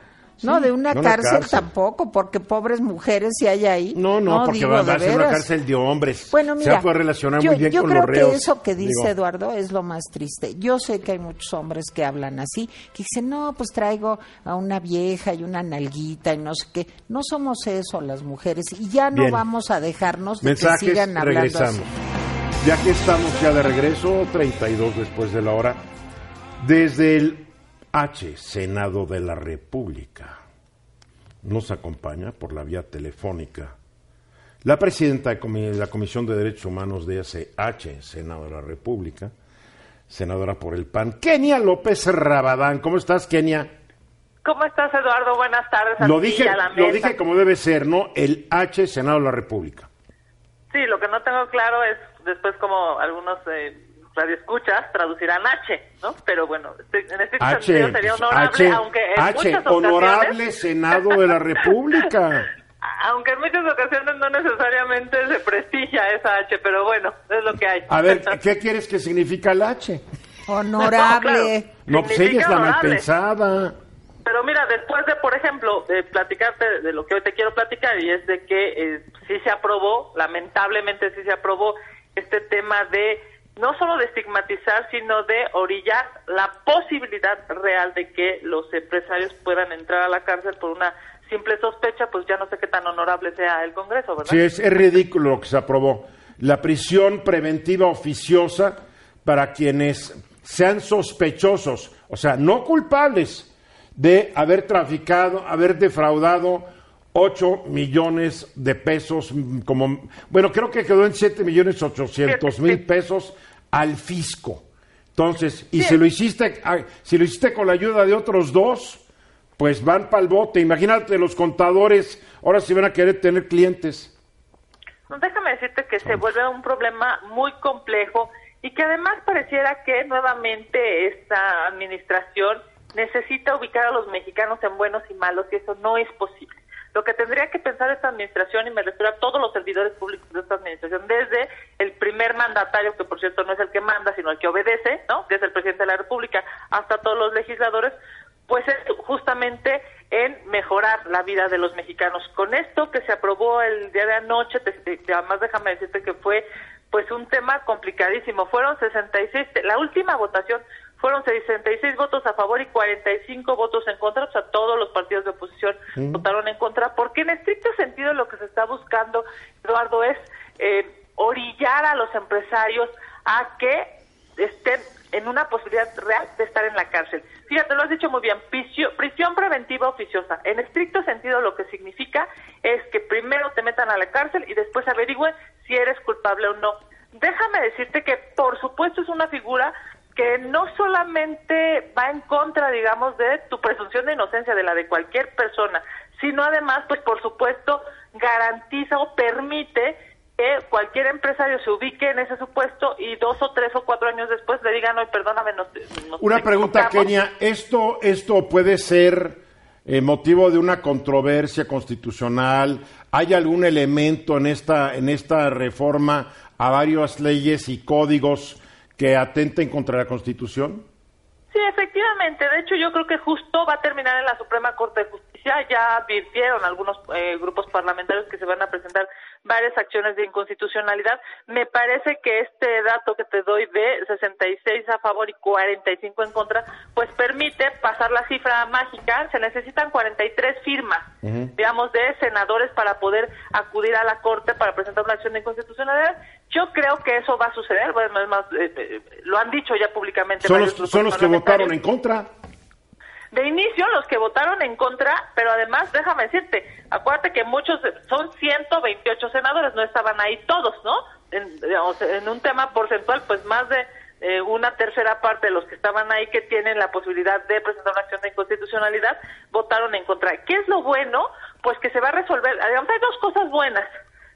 No, de una cárcel, cárcel. tampoco, porque pobres mujeres si hay ahí. No, no, porque digo, va a ser una cárcel de hombres. Bueno, Se mira, va a poder relacionar yo, muy bien yo con creo los reos. que eso que dice Digo, Eduardo es lo más triste. Yo sé que hay muchos hombres que hablan así, que dicen, no, pues traigo a una vieja y una nalguita y no sé qué. No somos eso las mujeres y ya no Bien. vamos a dejarnos de que Mensajes, sigan hablando regresamos. así. Ya que estamos ya de regreso, 32 después de la hora, desde el H, Senado de la República, nos acompaña por la vía telefónica la presidenta de la Comisión de Derechos Humanos de SH, Senado de la República, senadora por el PAN, Kenia López Rabadán. ¿Cómo estás, Kenia? ¿Cómo estás, Eduardo? Buenas tardes. a Lo ti dije, a la lo mesa. dije como debe ser, ¿no? El H, Senado de la República. Sí, lo que no tengo claro es después como algunos eh, radioescuchas traducirán H, ¿no? Pero bueno, en este H, sentido sería pues, honorable, H, aunque en H, muchas honorable Senado de la República. aunque en muchas ocasiones no necesariamente se prestigia esa H, pero bueno, es lo que hay. A ver, ¿qué quieres que significa el H? Honorable. No, pues ella es Significa la mal pensada. Pero mira, después de, por ejemplo, de platicarte de lo que hoy te quiero platicar, y es de que eh, sí se aprobó, lamentablemente sí se aprobó, este tema de no solo de estigmatizar, sino de orillar la posibilidad real de que los empresarios puedan entrar a la cárcel por una simple sospecha, pues ya no sé qué tan honorable sea el Congreso, ¿verdad? Sí, es, es ridículo lo que se aprobó. La prisión preventiva oficiosa para quienes sean sospechosos, o sea, no culpables de haber traficado, haber defraudado 8 millones de pesos, como, bueno, creo que quedó en 7 millones 800 mil pesos al fisco. Entonces, y si lo hiciste, ah, si lo hiciste con la ayuda de otros dos, pues van para el bote. Imagínate los contadores, ahora sí van a querer tener clientes. No, déjame decirte que se vuelve un problema muy complejo y que además pareciera que nuevamente esta administración necesita ubicar a los mexicanos en buenos y malos y eso no es posible. Lo que tendría que pensar esta administración, y me refiero a todos los servidores públicos de esta administración, desde el primer mandatario, que por cierto no es el que manda, sino el que obedece, ¿no? que es el presidente de la República, hasta todos los legisladores, pues es justamente en mejorar la vida de los mexicanos. Con esto que se aprobó el día de anoche, además déjame decirte que fue pues un tema complicadísimo. Fueron 66, la última votación fueron 66 votos a favor y 45 votos en contra, o sea, todos los partidos de oposición votaron en contra, porque en estricto sentido lo que se está buscando, Eduardo, es eh, orillar a los empresarios a que estén en una posibilidad real de estar en la cárcel. Fíjate, lo has dicho muy bien, prisión preventiva oficiosa. En estricto sentido lo que significa es que primero te metan a la cárcel y después averigüen si eres culpable o no. Déjame decirte que por supuesto es una figura que no solamente va en contra, digamos, de tu presunción de inocencia, de la de cualquier persona, sino además, pues por supuesto, garantiza o permite que cualquier empresario se ubique en ese supuesto y dos o tres o cuatro años después le digan, no, perdóname, nos, Una pregunta, Kenia, ¿esto, ¿esto puede ser eh, motivo de una controversia constitucional? ¿Hay algún elemento en esta, en esta reforma a varias leyes y códigos que atenten contra la Constitución? Sí, efectivamente. De hecho, yo creo que justo va a terminar en la Suprema Corte de Justicia. Ya advirtieron algunos eh, grupos parlamentarios que se van a presentar varias acciones de inconstitucionalidad. Me parece que este dato que te doy de 66 a favor y 45 en contra, pues permite pasar la cifra mágica. Se necesitan 43 firmas, digamos, de senadores para poder acudir a la Corte para presentar una acción de inconstitucionalidad. Yo creo que eso va a suceder. Bueno, es más, eh, eh, lo han dicho ya públicamente. Son los, son los que votaron en contra de inicio los que votaron en contra, pero además déjame decirte, acuérdate que muchos, son 128 senadores, no estaban ahí todos, ¿no? En, en un tema porcentual, pues más de eh, una tercera parte de los que estaban ahí que tienen la posibilidad de presentar una acción de inconstitucionalidad votaron en contra. ¿Qué es lo bueno? Pues que se va a resolver, digamos, hay dos cosas buenas,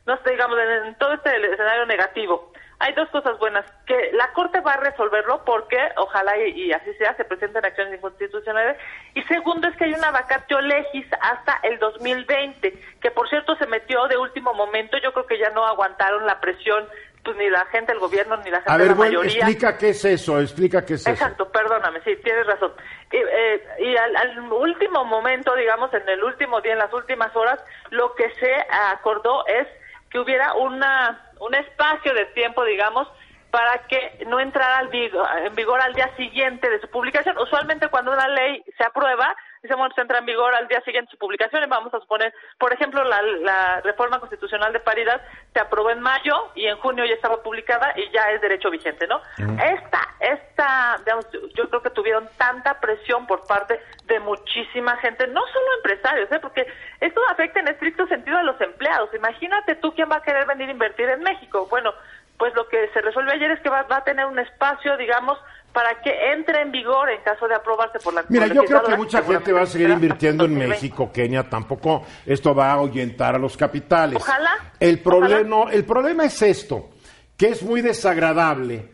no digamos, en todo este escenario negativo hay dos cosas buenas, que la Corte va a resolverlo porque ojalá y, así sea, se presenten acciones inconstitucionales, y segundo es que hay una vacatio legis hasta el 2020, que por cierto se metió de último momento, yo creo que ya no aguantaron la presión pues ni la gente del gobierno ni la gente a ver, de la bueno, explica qué es eso, explica qué es eso. Exacto, perdóname, sí, tienes razón. Y, eh, al, al, último momento, digamos, en el último día, en las últimas horas, lo que se acordó es que hubiera una un espacio de tiempo, digamos, para que no entrara en vigor al día siguiente de su publicación. Usualmente cuando una ley se aprueba, decimos entra en vigor al día siguiente de su publicación y vamos a suponer, por ejemplo, la, reforma constitucional de paridad se aprobó en mayo y en junio ya estaba publicada y ya es derecho vigente, ¿no? Esta, esta, digamos, yo creo que tuvieron tanta presión por parte de muchísima gente, no solo empresarios, ¿eh? porque esto afecta en estricto sentido a los empleados. Imagínate tú quién va a querer venir a invertir en México. Bueno, pues lo que se resuelve ayer es que va, a tener un espacio, digamos, para que entre en vigor en caso de aprobarse por la Mira, yo creo que mucha gente va a seguir invirtiendo en México, Kenia, tampoco esto va a ahuyentar a los capitales. Ojalá. El problema, el problema es esto, que es muy desagradable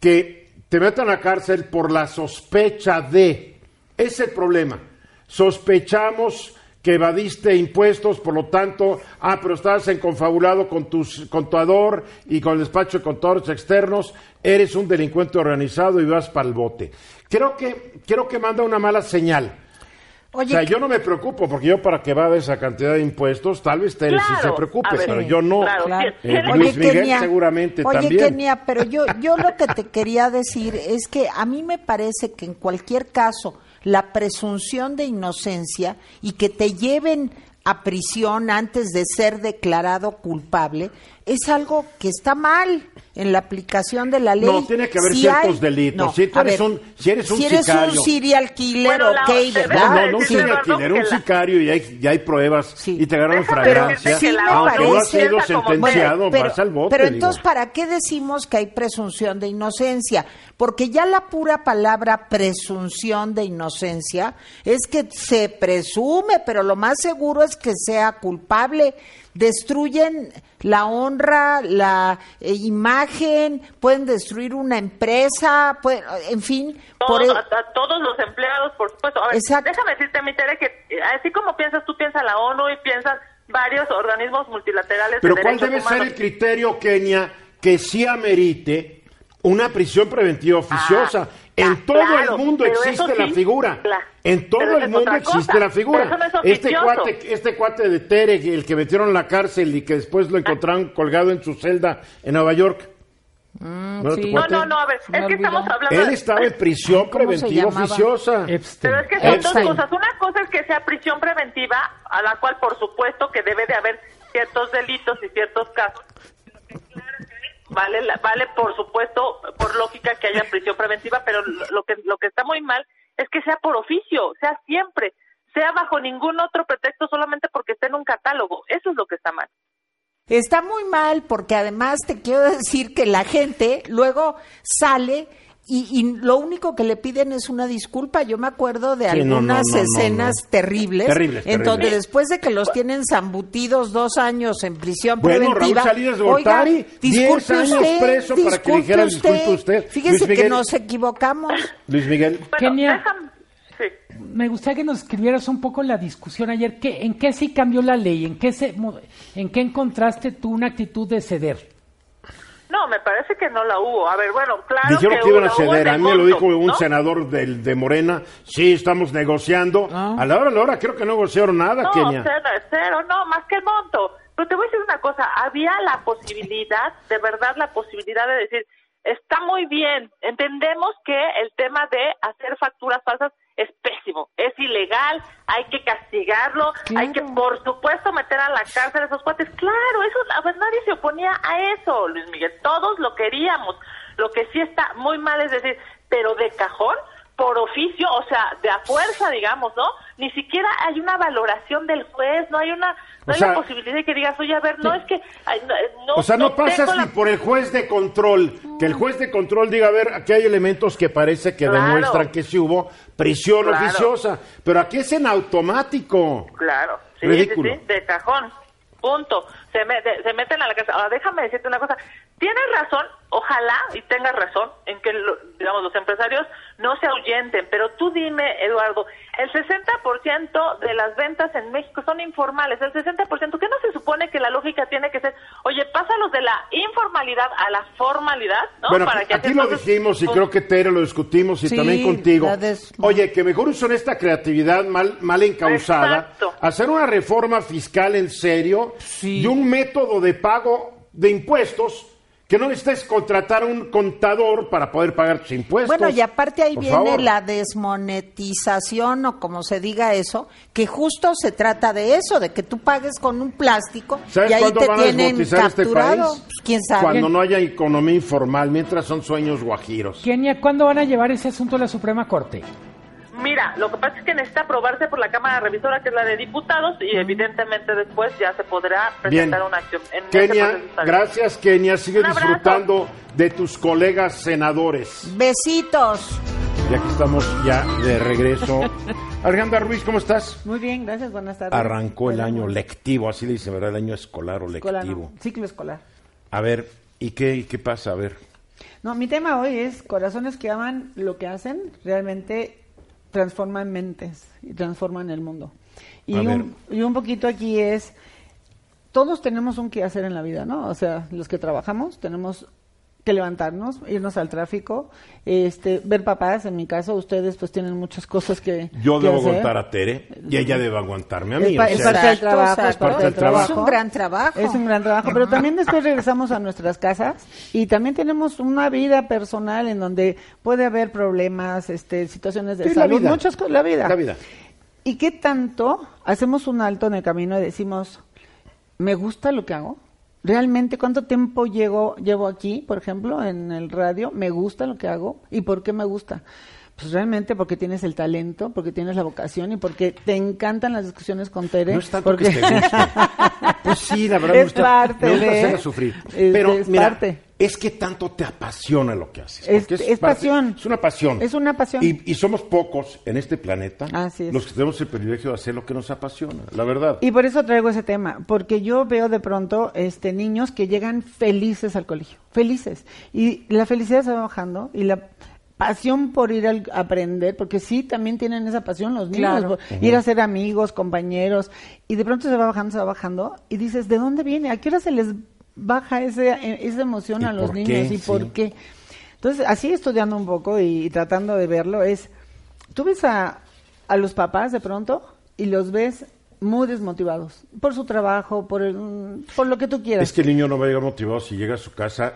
que te metan a cárcel por la sospecha de, ese es el problema. Sospechamos que evadiste impuestos, por lo tanto, ah, pero estás en confabulado con tu contador y con el despacho de contadores externos, eres un delincuente organizado y vas para el bote. Creo que, creo que manda una mala señal. o sea, yo no me preocupo, porque yo para que va de esa cantidad de impuestos, tal vez él sí se preocupe, pero yo no. Eh, Luis Miguel seguramente oye, también. Kenia, pero yo, yo lo que te quería decir es que a mí me parece que en cualquier caso la presunción de inocencia y que te lleven a prisión antes de ser declarado culpable es algo que está mal en la aplicación de la ley. No, tiene que haber ciertos delitos. si, eres un, si eres un si eres sicario. un serial killer, Bueno, ok, ¿verdad? No, no, no un Sí. serial killer, un sicario y hay, ya hay pruebas Sí. y te agarran fragancia. la Aunque no has sido sentenciado, pero, vas al bote. pero digo. entonces, ¿para qué decimos que hay presunción de inocencia? Porque ya la pura palabra presunción de inocencia es que se presume, pero lo más seguro es que sea culpable. Destruyen la honra la eh, imagen, pueden destruir una empresa, pueden- en fin. por Todos, e- a, a todos los empleados, por supuesto. A ver, Exacto. déjame decirte, mi Tere, que eh, así como piensas, tú piensas la ONU y piensas varios organismos multilaterales Pero de ¿cuál debe ser el criterio, Kenia, que sí amerite una prisión preventiva oficiosa? Ah, en todo claro, el mundo existe la figura. en todo el mundo existe la figura. pero eso no es este cuate, este cuate de Tere, el que metieron en la cárcel y que después lo encontraron colgado en su celda en Nueva York. ¿No era tu sí. No, no, no, a ver, es que olvidó. estamos hablando... Él estaba en prisión ¿Cómo se preventiva oficiosa. Epstein. Pero es que son Epstein. dos cosas. Una cosa es que sea prisión preventiva, a la cual por supuesto que debe de haber ciertos delitos y ciertos casos. Vale, la- vale por supuesto, por lógica que haya prisión preventiva, pero lo que lo que está muy mal es que sea por oficio, sea siempre, sea bajo ningún otro pretexto solamente porque esté en un catálogo. Eso es lo que está mal. Está muy mal porque además te quiero decir que la gente luego sale y, y lo único que le piden es una disculpa. Yo me acuerdo de Sí, no, no, algunas no, no, escenas no. terribles, Terribles, en donde después de que los tienen zambutidos dos años en prisión Bueno, preventiva, Raúl Salinas de oiga, Gortari, disculpe 10 años usted, preso para que le dijera, "Disculpe usted". Fíjese Luis que Miguel. nos equivocamos. Luis Miguel. Sí. Me gustaría que nos escribieras un poco la discusión ayer. ¿Qué, ¿En qué sí cambió la ley? ¿En qué, se, ¿En qué encontraste tú una actitud de ceder? No, me parece que no la hubo. A ver, bueno, claro Dijeron que, que iban a ceder. A mí me lo dijo un ¿no? senador del, de Morena. Sí, estamos negociando. Ah. A la hora, a la hora, creo que no negociaron nada, No, Kenia. cero, cero, no, más que el monto. Pero te voy a decir una cosa, había la posibilidad, de verdad la posibilidad de decir, está muy bien, entendemos que el tema de hacer facturas falsas es pésimo, es ilegal, hay que castigarlo, hay que por supuesto meter a la cárcel a esos cuates. Claro, eso, a ver, nadie se oponía a eso, Luis Miguel, todos lo queríamos. Lo que sí está muy mal es decir, pero de cajón, por oficio, o sea, de a fuerza, digamos, ¿no? Ni siquiera hay una valoración del juez, no hay una, O no hay sea- la posibilidad de que digas, oye, a ver, no es que, ay, no, no- O sea, no pasas tengo ni la- por el juez de control. Que el juez de control diga, a ver, aquí hay elementos que parece que Claro. demuestran que sí hubo prisión Claro. oficiosa. Pero aquí es en automático. Claro, sí, Ridículo. sí, sí, de cajón, punto. Se, me- de- se meten a la casa. Ahora, déjame decirte una cosa. Tienes razón, ojalá y tengas razón en que, lo- digamos, los empresarios no se ahuyenten, pero tú dime, Eduardo, el 60% de las ventas en México son informales, el 60%, ¿qué no se supone que la lógica tiene que ser, oye, pásalos de la informalidad a la formalidad, ¿no? Bueno, Para que aquí lo entonces, dijimos y pues, creo que Tere lo discutimos y Sí, también contigo. des- Oye, que mejor usan esta creatividad mal, mal encausada, Exacto. hacer una reforma fiscal en serio y un método de pago de impuestos que no necesites contratar a un contador para poder pagar tus impuestos. Bueno, y aparte ahí Por viene favor. la desmonetización o como se diga eso, que justo se trata de eso, de que tú pagues con un plástico ¿Sabes y ahí te van a tienen desmonetizar este capturado. país? Pues, ¿Quién sabe? Cuando no haya economía informal, mientras son sueños guajiros. Kenia, ¿cuándo van a llevar ese asunto a la Suprema Corte? Mira, lo que pasa es que necesita aprobarse por la Cámara Revisora, que es la de diputados, y evidentemente después ya se podrá Bien. presentar una acción. En Kenia, gracias Kenia, sigue disfrutando de tus colegas senadores. Besitos. Y aquí estamos ya de regreso. Alejandra Ruiz, ¿cómo estás? Muy bien, gracias, buenas tardes. Arrancó el año lectivo, así le dicen, ¿verdad? El año escolar o escolar, lectivo. no, ciclo escolar. A ver, ¿y qué, y qué pasa? A ver. No, mi tema hoy es corazones que aman lo que hacen, realmente transforman mentes y transforman el mundo. Y un, y un poquito aquí es, todos tenemos un qué hacer en la vida, ¿no? O sea, los que trabajamos tenemos que levantarnos, irnos al tráfico, este, ver papás, en mi caso, ustedes pues tienen muchas cosas que Yo que debo hacer. aguantar a Tere y ella debe aguantarme a Es mí. pa- o es sea, parte del trabajo, es parte del Es un gran trabajo. trabajo. Es un gran trabajo, pero también después regresamos a nuestras casas y también tenemos una vida personal en donde puede haber problemas, este, situaciones de Sí, la salud, vida. muchas cosas, la vida. La vida. ¿Y qué tanto hacemos un alto en el camino y decimos, me gusta lo que hago? ¿Realmente cuánto tiempo llego, llevo aquí, por ejemplo, en el radio? ¿Me gusta lo que hago? ¿Y por qué me gusta? Pues realmente porque tienes el talento, porque tienes la vocación y porque te encantan las discusiones con Tere. No es tanto porque... que te guste. Pues sí, la verdad me Es gusta, parte me gusta de- hacerla sufrir. es- Pero es mira, parte. Es que tanto te apasiona lo que haces. Es- porque es parte- pasión. Es una pasión. Es una pasión. Y, y somos pocos en este planeta Así es. los que tenemos el privilegio de hacer lo que nos apasiona, la verdad. Y por eso traigo ese tema, porque yo veo de pronto este niños que llegan felices al colegio, felices. Y la felicidad se va bajando y la pasión por ir al- a aprender, porque sí, también tienen esa pasión los niños, Claro. por ir a ser amigos, compañeros, y de pronto se va bajando, se va bajando, y dices, ¿de dónde viene? ¿A qué hora se les baja ese, esa emoción ¿Y a los niños? qué? ¿Y por Sí. qué? Entonces, así estudiando un poco y, tratando de verlo, es, tú ves a, a los papás de pronto y los ves muy desmotivados por su trabajo, por, el- por lo que tú quieras. Es que el niño no va a llegar motivado si llega a su casa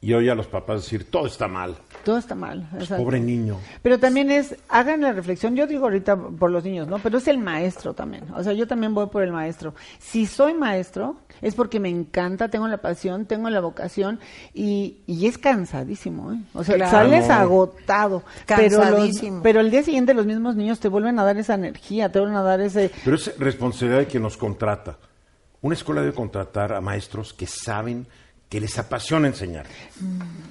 y oye a los papás decir, todo está mal. Todo está mal. exacto. Pobre niño. Pero también es, hagan la reflexión, yo digo ahorita por los niños, ¿no? Pero es el maestro también. O sea, yo también voy por el maestro. Si soy maestro, es porque me encanta, tengo la pasión, tengo la vocación y, y es cansadísimo, ¿eh? O sea, Claro. sales agotado. Pero, los- Cansadísimo. pero el día siguiente los mismos niños te vuelven a dar esa energía, te vuelven a dar ese... Pero es responsabilidad de quien nos contrata. Una escuela debe contratar a maestros que saben que les apasiona enseñar.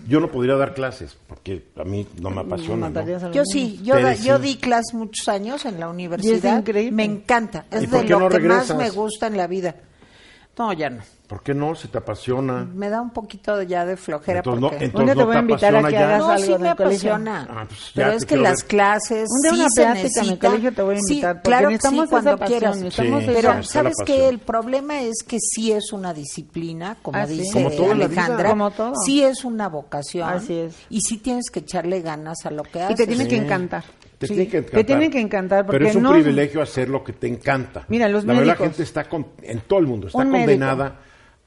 Yo no podría dar clases porque a mí no me apasiona. Yo sí, yo, da- yo di clases muchos años en la universidad. increíble. Me encanta, ¿Y es de lo no que regresas? más me gusta en la vida. No, ya no. ¿Por qué no? Si te apasiona. Me da un poquito ya de flojera Entonces no- porque... entonces Un día te no voy a invitar a que ya. hagas No, algo sí en me el apasiona. Ah, pues ya pero es que las ver. clases Un día sí una se plática en el colegio te voy a Sí, invitar, porque claro que sí, cuando quieras. Sí, Pero sabes que el problema es que sí es una disciplina, como Ah, sí. dice Como. Alejandra, Como todo. sí es una vocación. Así es. Y sí tienes que echarle ganas a lo que Y haces. te tiene Sí. que encantar. Te Sí. tiene que Te encantar. tiene que encantar porque Pero es un no- privilegio hacer lo que te encanta. Mira, los la verdad, la médicos. gente está con- en todo el mundo está médico.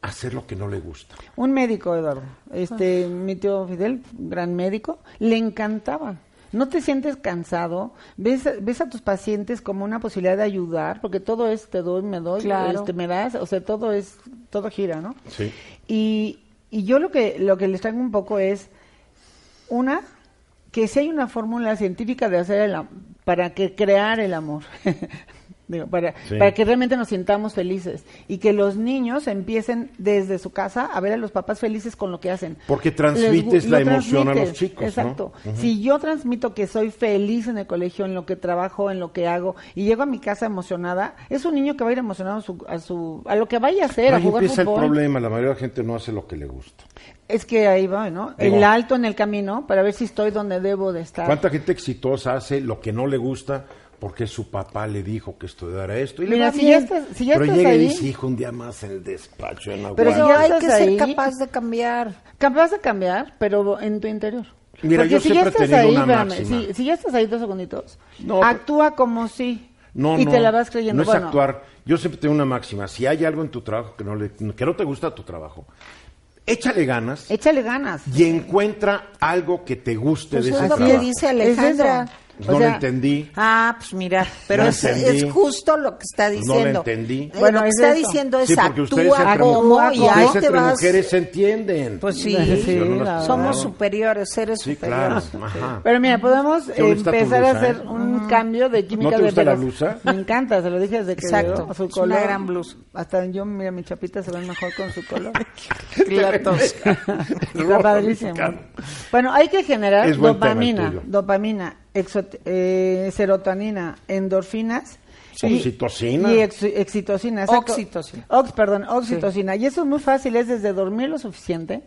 Hacer lo que no le gusta. Un médico, Eduardo, este, mi tío Fidel, gran médico, le encantaba. No te sientes cansado, ves, ves a tus pacientes como una posibilidad de ayudar, porque todo es te doy, me doy, Claro. este, me das, o sea, todo es, todo gira, ¿no? Sí. Y, y yo lo que, lo que les traigo un poco es, una, que si hay una fórmula científica de hacer el am- para que crear el amor. Digo, para, Sí. para que realmente nos sintamos felices y que los niños empiecen desde su casa a ver a los papás felices con lo que hacen. Porque Les transmites la emoción a los chicos, ¿no? Exacto. Si yo transmito que soy feliz en el colegio, en lo que trabajo, en lo que hago, y llego a mi casa emocionada, es un niño que va a ir emocionado a, su, a, su- a lo que vaya a hacer, a Ahí jugar empieza fútbol. el problema. La mayoría de la gente no hace lo que le gusta. Es que ahí va, ¿no? Ahí El va. alto en el camino para ver si estoy donde debo de estar. ¿Cuánta gente exitosa hace lo que no le gusta porque su papá le dijo que estudiara esto? Y le va si bien. ya estás- si ya Pero estás llega ahí- y dice, hijo, un día más en el despacho. En la Pero si ya hay que ser capaz de cambiar. Capaz de cambiar, pero en tu interior. Mira, Porque yo si ya siempre he estás ahí, una espérame, máxima. si, si ya estás ahí dos segunditos, No, actúa como si No, y no, te la vas creyendo. No es Bueno, actuar. Yo siempre tengo una máxima. Si hay algo en tu trabajo que no, le, que no te gusta tu trabajo, échale ganas Échale ganas. y encuentra algo que te guste Pues de es ese lo que trabajo. dice Alejandra. No O lo sea, entendí. Ah, pues mira, pero No es, es justo lo que está No lo diciendo. entendí. Eh, Bueno, lo que es está eso. diciendo es Sí, porque ustedes actúa entre, como y Ustedes ahí ustedes te entre vas. mujeres se entienden. Pues sí, Sí, Yo no somos superiores, seres Sí, superiores. claro. Ajá. Pero mira, podemos empezar a blusa, hacer ¿eh? un cambio de química ¿No te de gusta la blusa? Me encanta, se lo dije desde que Exacto, llegó, su es una color. gran blusa. Hasta yo, mira, mi chapita se ve mejor con su color. Clatos. Está padrísimo. Bueno, hay que generar dopamina, dopamina, eh, serotonina, endorfinas. Oxitocina. Y ex- excitocina. exacto. Oxitocina. Ox, perdón, oxitocina. Y eso es muy fácil, es desde dormir lo suficiente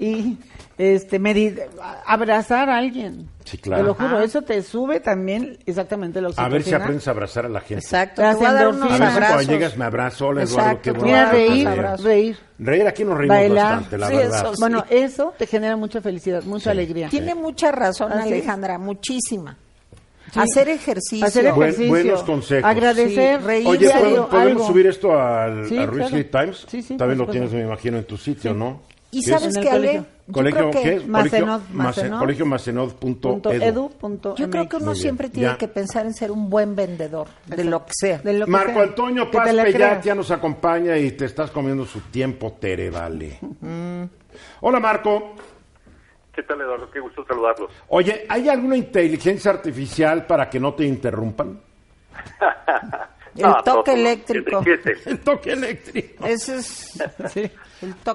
y este medi- abrazar a alguien. Sí, claro. Te lo juro, Ajá. eso te sube también exactamente la A oxitocina. ver si aprendes a abrazar a la gente. Exacto, Las te voy a dar endorfinas. unos A ver si abrazos. cuando llegas me abrazo. Hola, Eduardo, qué bueno. a Mira, dar reír, reír, Reír, aquí nos reímos Bailar. bastante, la Sí, verdad. eso sí. Bueno, eso te genera mucha felicidad, mucha alegría. Tiene mucha razón, Así es. Alejandra, muchísima. Sí. Hacer ejercicio. Hacer Buen- ejercicio. buenos consejos. Agradecer. Sí, reír Oye, diario ¿pod- ¿podemos algo. subir esto al, Sí, a Ruiz claro. Times? Sí, sí, También lo tienes, me imagino, en tu sitio, ¿no? Y sabes que Ale, colegio. yo ¿Colegio creo que? Macenod, Colegio, Mace- Macenod. colegio macenod.edu. Punto edu, punto yo creo que uno siempre tiene Ya. que pensar en ser un buen vendedor de lo que sea. De lo que Marco sea. Antonio Paz Pellat ya nos acompaña y te estás comiendo su tiempo, Tere, vale. Mm. Hola, Marco. ¿Qué tal, Eduardo? Qué gusto saludarlos. Oye, ¿hay alguna inteligencia artificial para que no te interrumpan? El No, toque eléctrico. El toque eléctrico. Ese es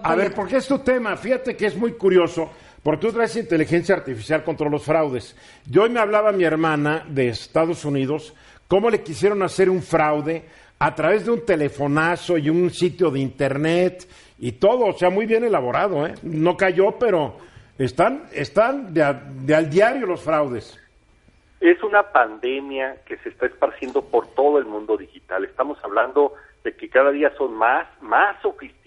A ver, porque es tu tema. Fíjate que es muy curioso, porque tú traes inteligencia artificial contra los fraudes. Yo hoy me hablaba mi hermana de Estados Unidos, cómo le quisieron hacer un fraude a través de un telefonazo y un sitio de internet y todo, o sea, muy bien elaborado, ¿eh? No cayó, pero están, están de, a- de al diario los fraudes. Es una pandemia que se está esparciendo por todo el mundo digital. Estamos hablando de que cada día son más, más sofisticados,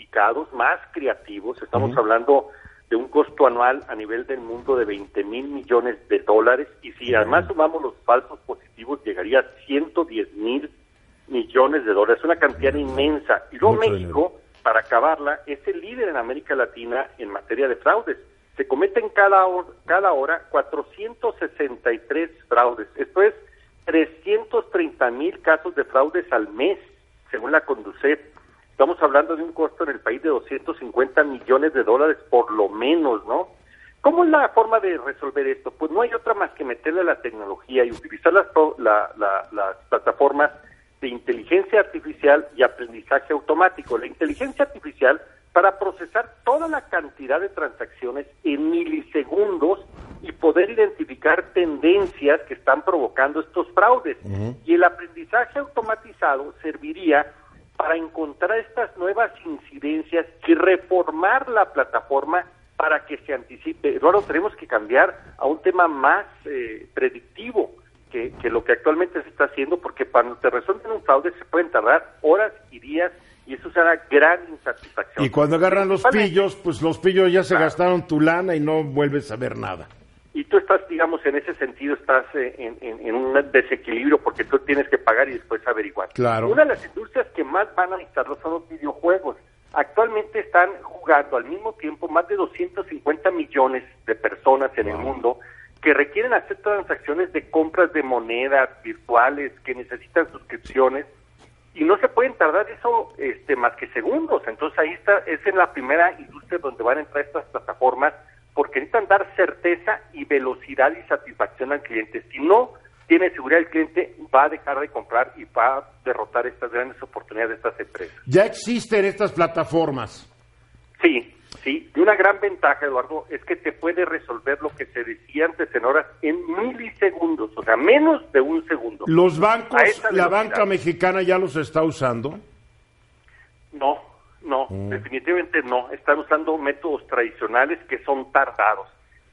más creativos. Estamos hablando de un costo anual a nivel del mundo de 20 mil millones de dólares y si además sumamos los falsos positivos llegaría a 110 mil millones de dólares, una cantidad inmensa. Y luego Mucho México, para acabarla, es el líder en América Latina en materia de fraudes. Se cometen cada, cada hora 463 fraudes. Esto es 330 mil casos de fraudes al mes, según la Conducet. Estamos hablando de un costo en el país de 250 millones de dólares por lo menos, ¿no? ¿Cómo es la forma de resolver esto? Pues no hay otra más que meterle la tecnología y utilizar las, la- la- las plataformas de inteligencia artificial y aprendizaje automático. La inteligencia artificial para procesar toda la cantidad de transacciones en milisegundos y poder identificar tendencias que están provocando estos fraudes. Y el aprendizaje automatizado serviría para encontrar estas nuevas incidencias y reformar la plataforma para que se anticipe. Eduardo, tenemos que cambiar a un tema más eh, predictivo que, que lo que actualmente se está haciendo, porque cuando te resuelven un fraude se pueden tardar horas y días y eso será gran insatisfacción. Y cuando agarran los pillos, pues los pillos ya se Claro. gastaron tu lana y no vuelves a ver nada. Y tú estás, digamos, en ese sentido, estás eh, en, en- en un desequilibrio porque tú tienes que pagar y después averiguar. Claro. Una de las industrias que más van a necesitarlo son los videojuegos. Actualmente están jugando al mismo tiempo más de 250 millones de personas en el mundo que requieren hacer transacciones de compras de monedas virtuales, que necesitan suscripciones y no se pueden tardar eso este, más que segundos. Entonces ahí está, es en la primera industria donde van a entrar estas plataformas porque necesitan dar certeza y velocidad y satisfacción al cliente. Si no tiene seguridad el cliente, va a dejar de comprar y va a derrotar estas grandes oportunidades de estas empresas. Ya existen estas plataformas. Sí, sí. Y una gran ventaja, Eduardo, es que te puede resolver lo que se decía antes en horas en milisegundos, o sea, menos de un segundo. Los bancos, la velocidad. banca mexicana ya los está usando. No, no, Mm. definitivamente no. Están usando métodos tradicionales que son tardados.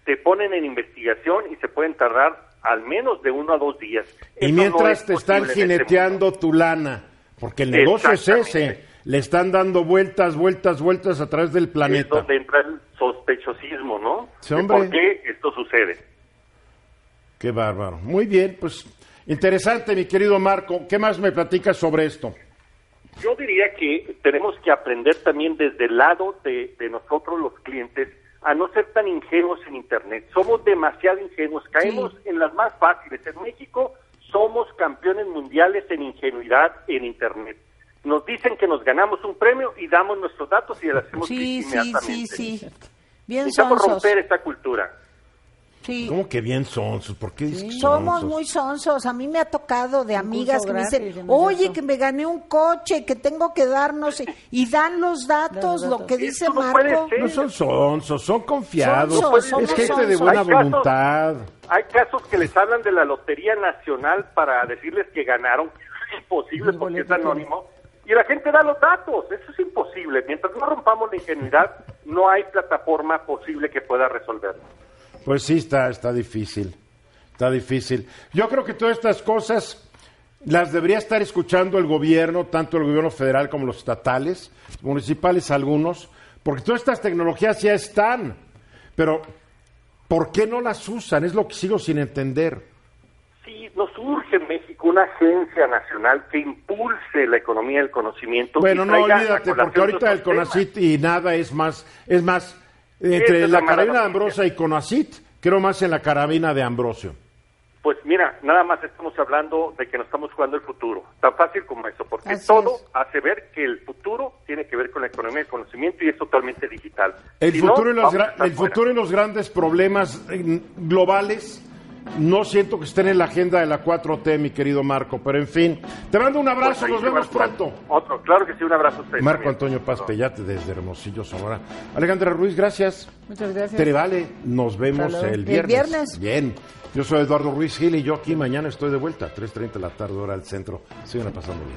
Te ponen en investigación y se pueden tardar al menos de uno a dos días. Y Eso mientras no es te están este jineteando tu lana, porque el negocio es ese, le están dando vueltas, vueltas, vueltas a través del mundo. Es planeta. donde entra el sospechosismo, ¿no? Sí. ¿Por qué esto sucede? Qué bárbaro. Muy bien, pues interesante, mi querido Marco. ¿Qué más me platicas sobre esto? Yo diría que tenemos que aprender también desde el lado de, de nosotros los clientes a no ser tan ingenuos en Internet. Somos demasiado ingenuos, caemos en las más fáciles. En México somos campeones mundiales en ingenuidad en Internet. Nos dicen que nos ganamos un premio y damos nuestros datos y le hacemos Sí, sí, sí, inmediatamente. sí. Bien Necesitamos sonsos. romper esta cultura. Sí. ¿Cómo que bien sonsos? ¿Por qué que Somos muy sonsos. A mí me ha tocado de amigas que me dicen, ¿no es oye, que me gané un coche, que tengo que darnos... Y dan los datos, lo que dice Marco. No son sonsos, son confiados. Sonsos, es gente de sonsos. buena Hay casos- voluntad. Hay casos que les hablan de la Lotería Nacional para decirles que ganaron. Es imposible porque es anónimo. Y la gente da los datos. Eso es imposible. Mientras no rompamos la ingenuidad, no hay plataforma posible que pueda resolverlo. Pues sí, está, está difícil. Está difícil. Yo creo que todas estas cosas las debería estar escuchando el gobierno, tanto el gobierno federal como los estatales, municipales algunos, porque todas estas tecnologías ya están. Pero, ¿por qué no las usan? Es lo que sigo sin entender. Sí, nos urge en México una agencia nacional que impulse la economía del conocimiento. Bueno, no olvídate, porque ahorita el. CONACIT y nada es más, es más, entre la carabina de. Ambrosia y CONACIT, creo más en la carabina de Ambrosio. Pues mira, nada más estamos hablando de que nos estamos jugando el futuro. Tan fácil como eso, porque Así todo es. hace ver que el futuro tiene que ver con la economía del conocimiento y es totalmente digital. El Si futuro, no, y los el fuera. futuro y los grandes problemas eh, globales no siento que estén en la agenda de la 4T, mi querido Marco, pero en fin, te mando un abrazo, Pues nos vemos el pronto. Otro, claro que sí, un abrazo a. Marco también. Antonio Paz Pellate desde Hermosillo, Sonora. Alejandra Ruiz, gracias. Muchas gracias. Vale, nos vemos el El viernes. viernes. Bien. Yo soy Eduardo Ruiz Gil y yo aquí mañana estoy de vuelta, 3.30 de la tarde, hora del centro. Sigan pasando bien.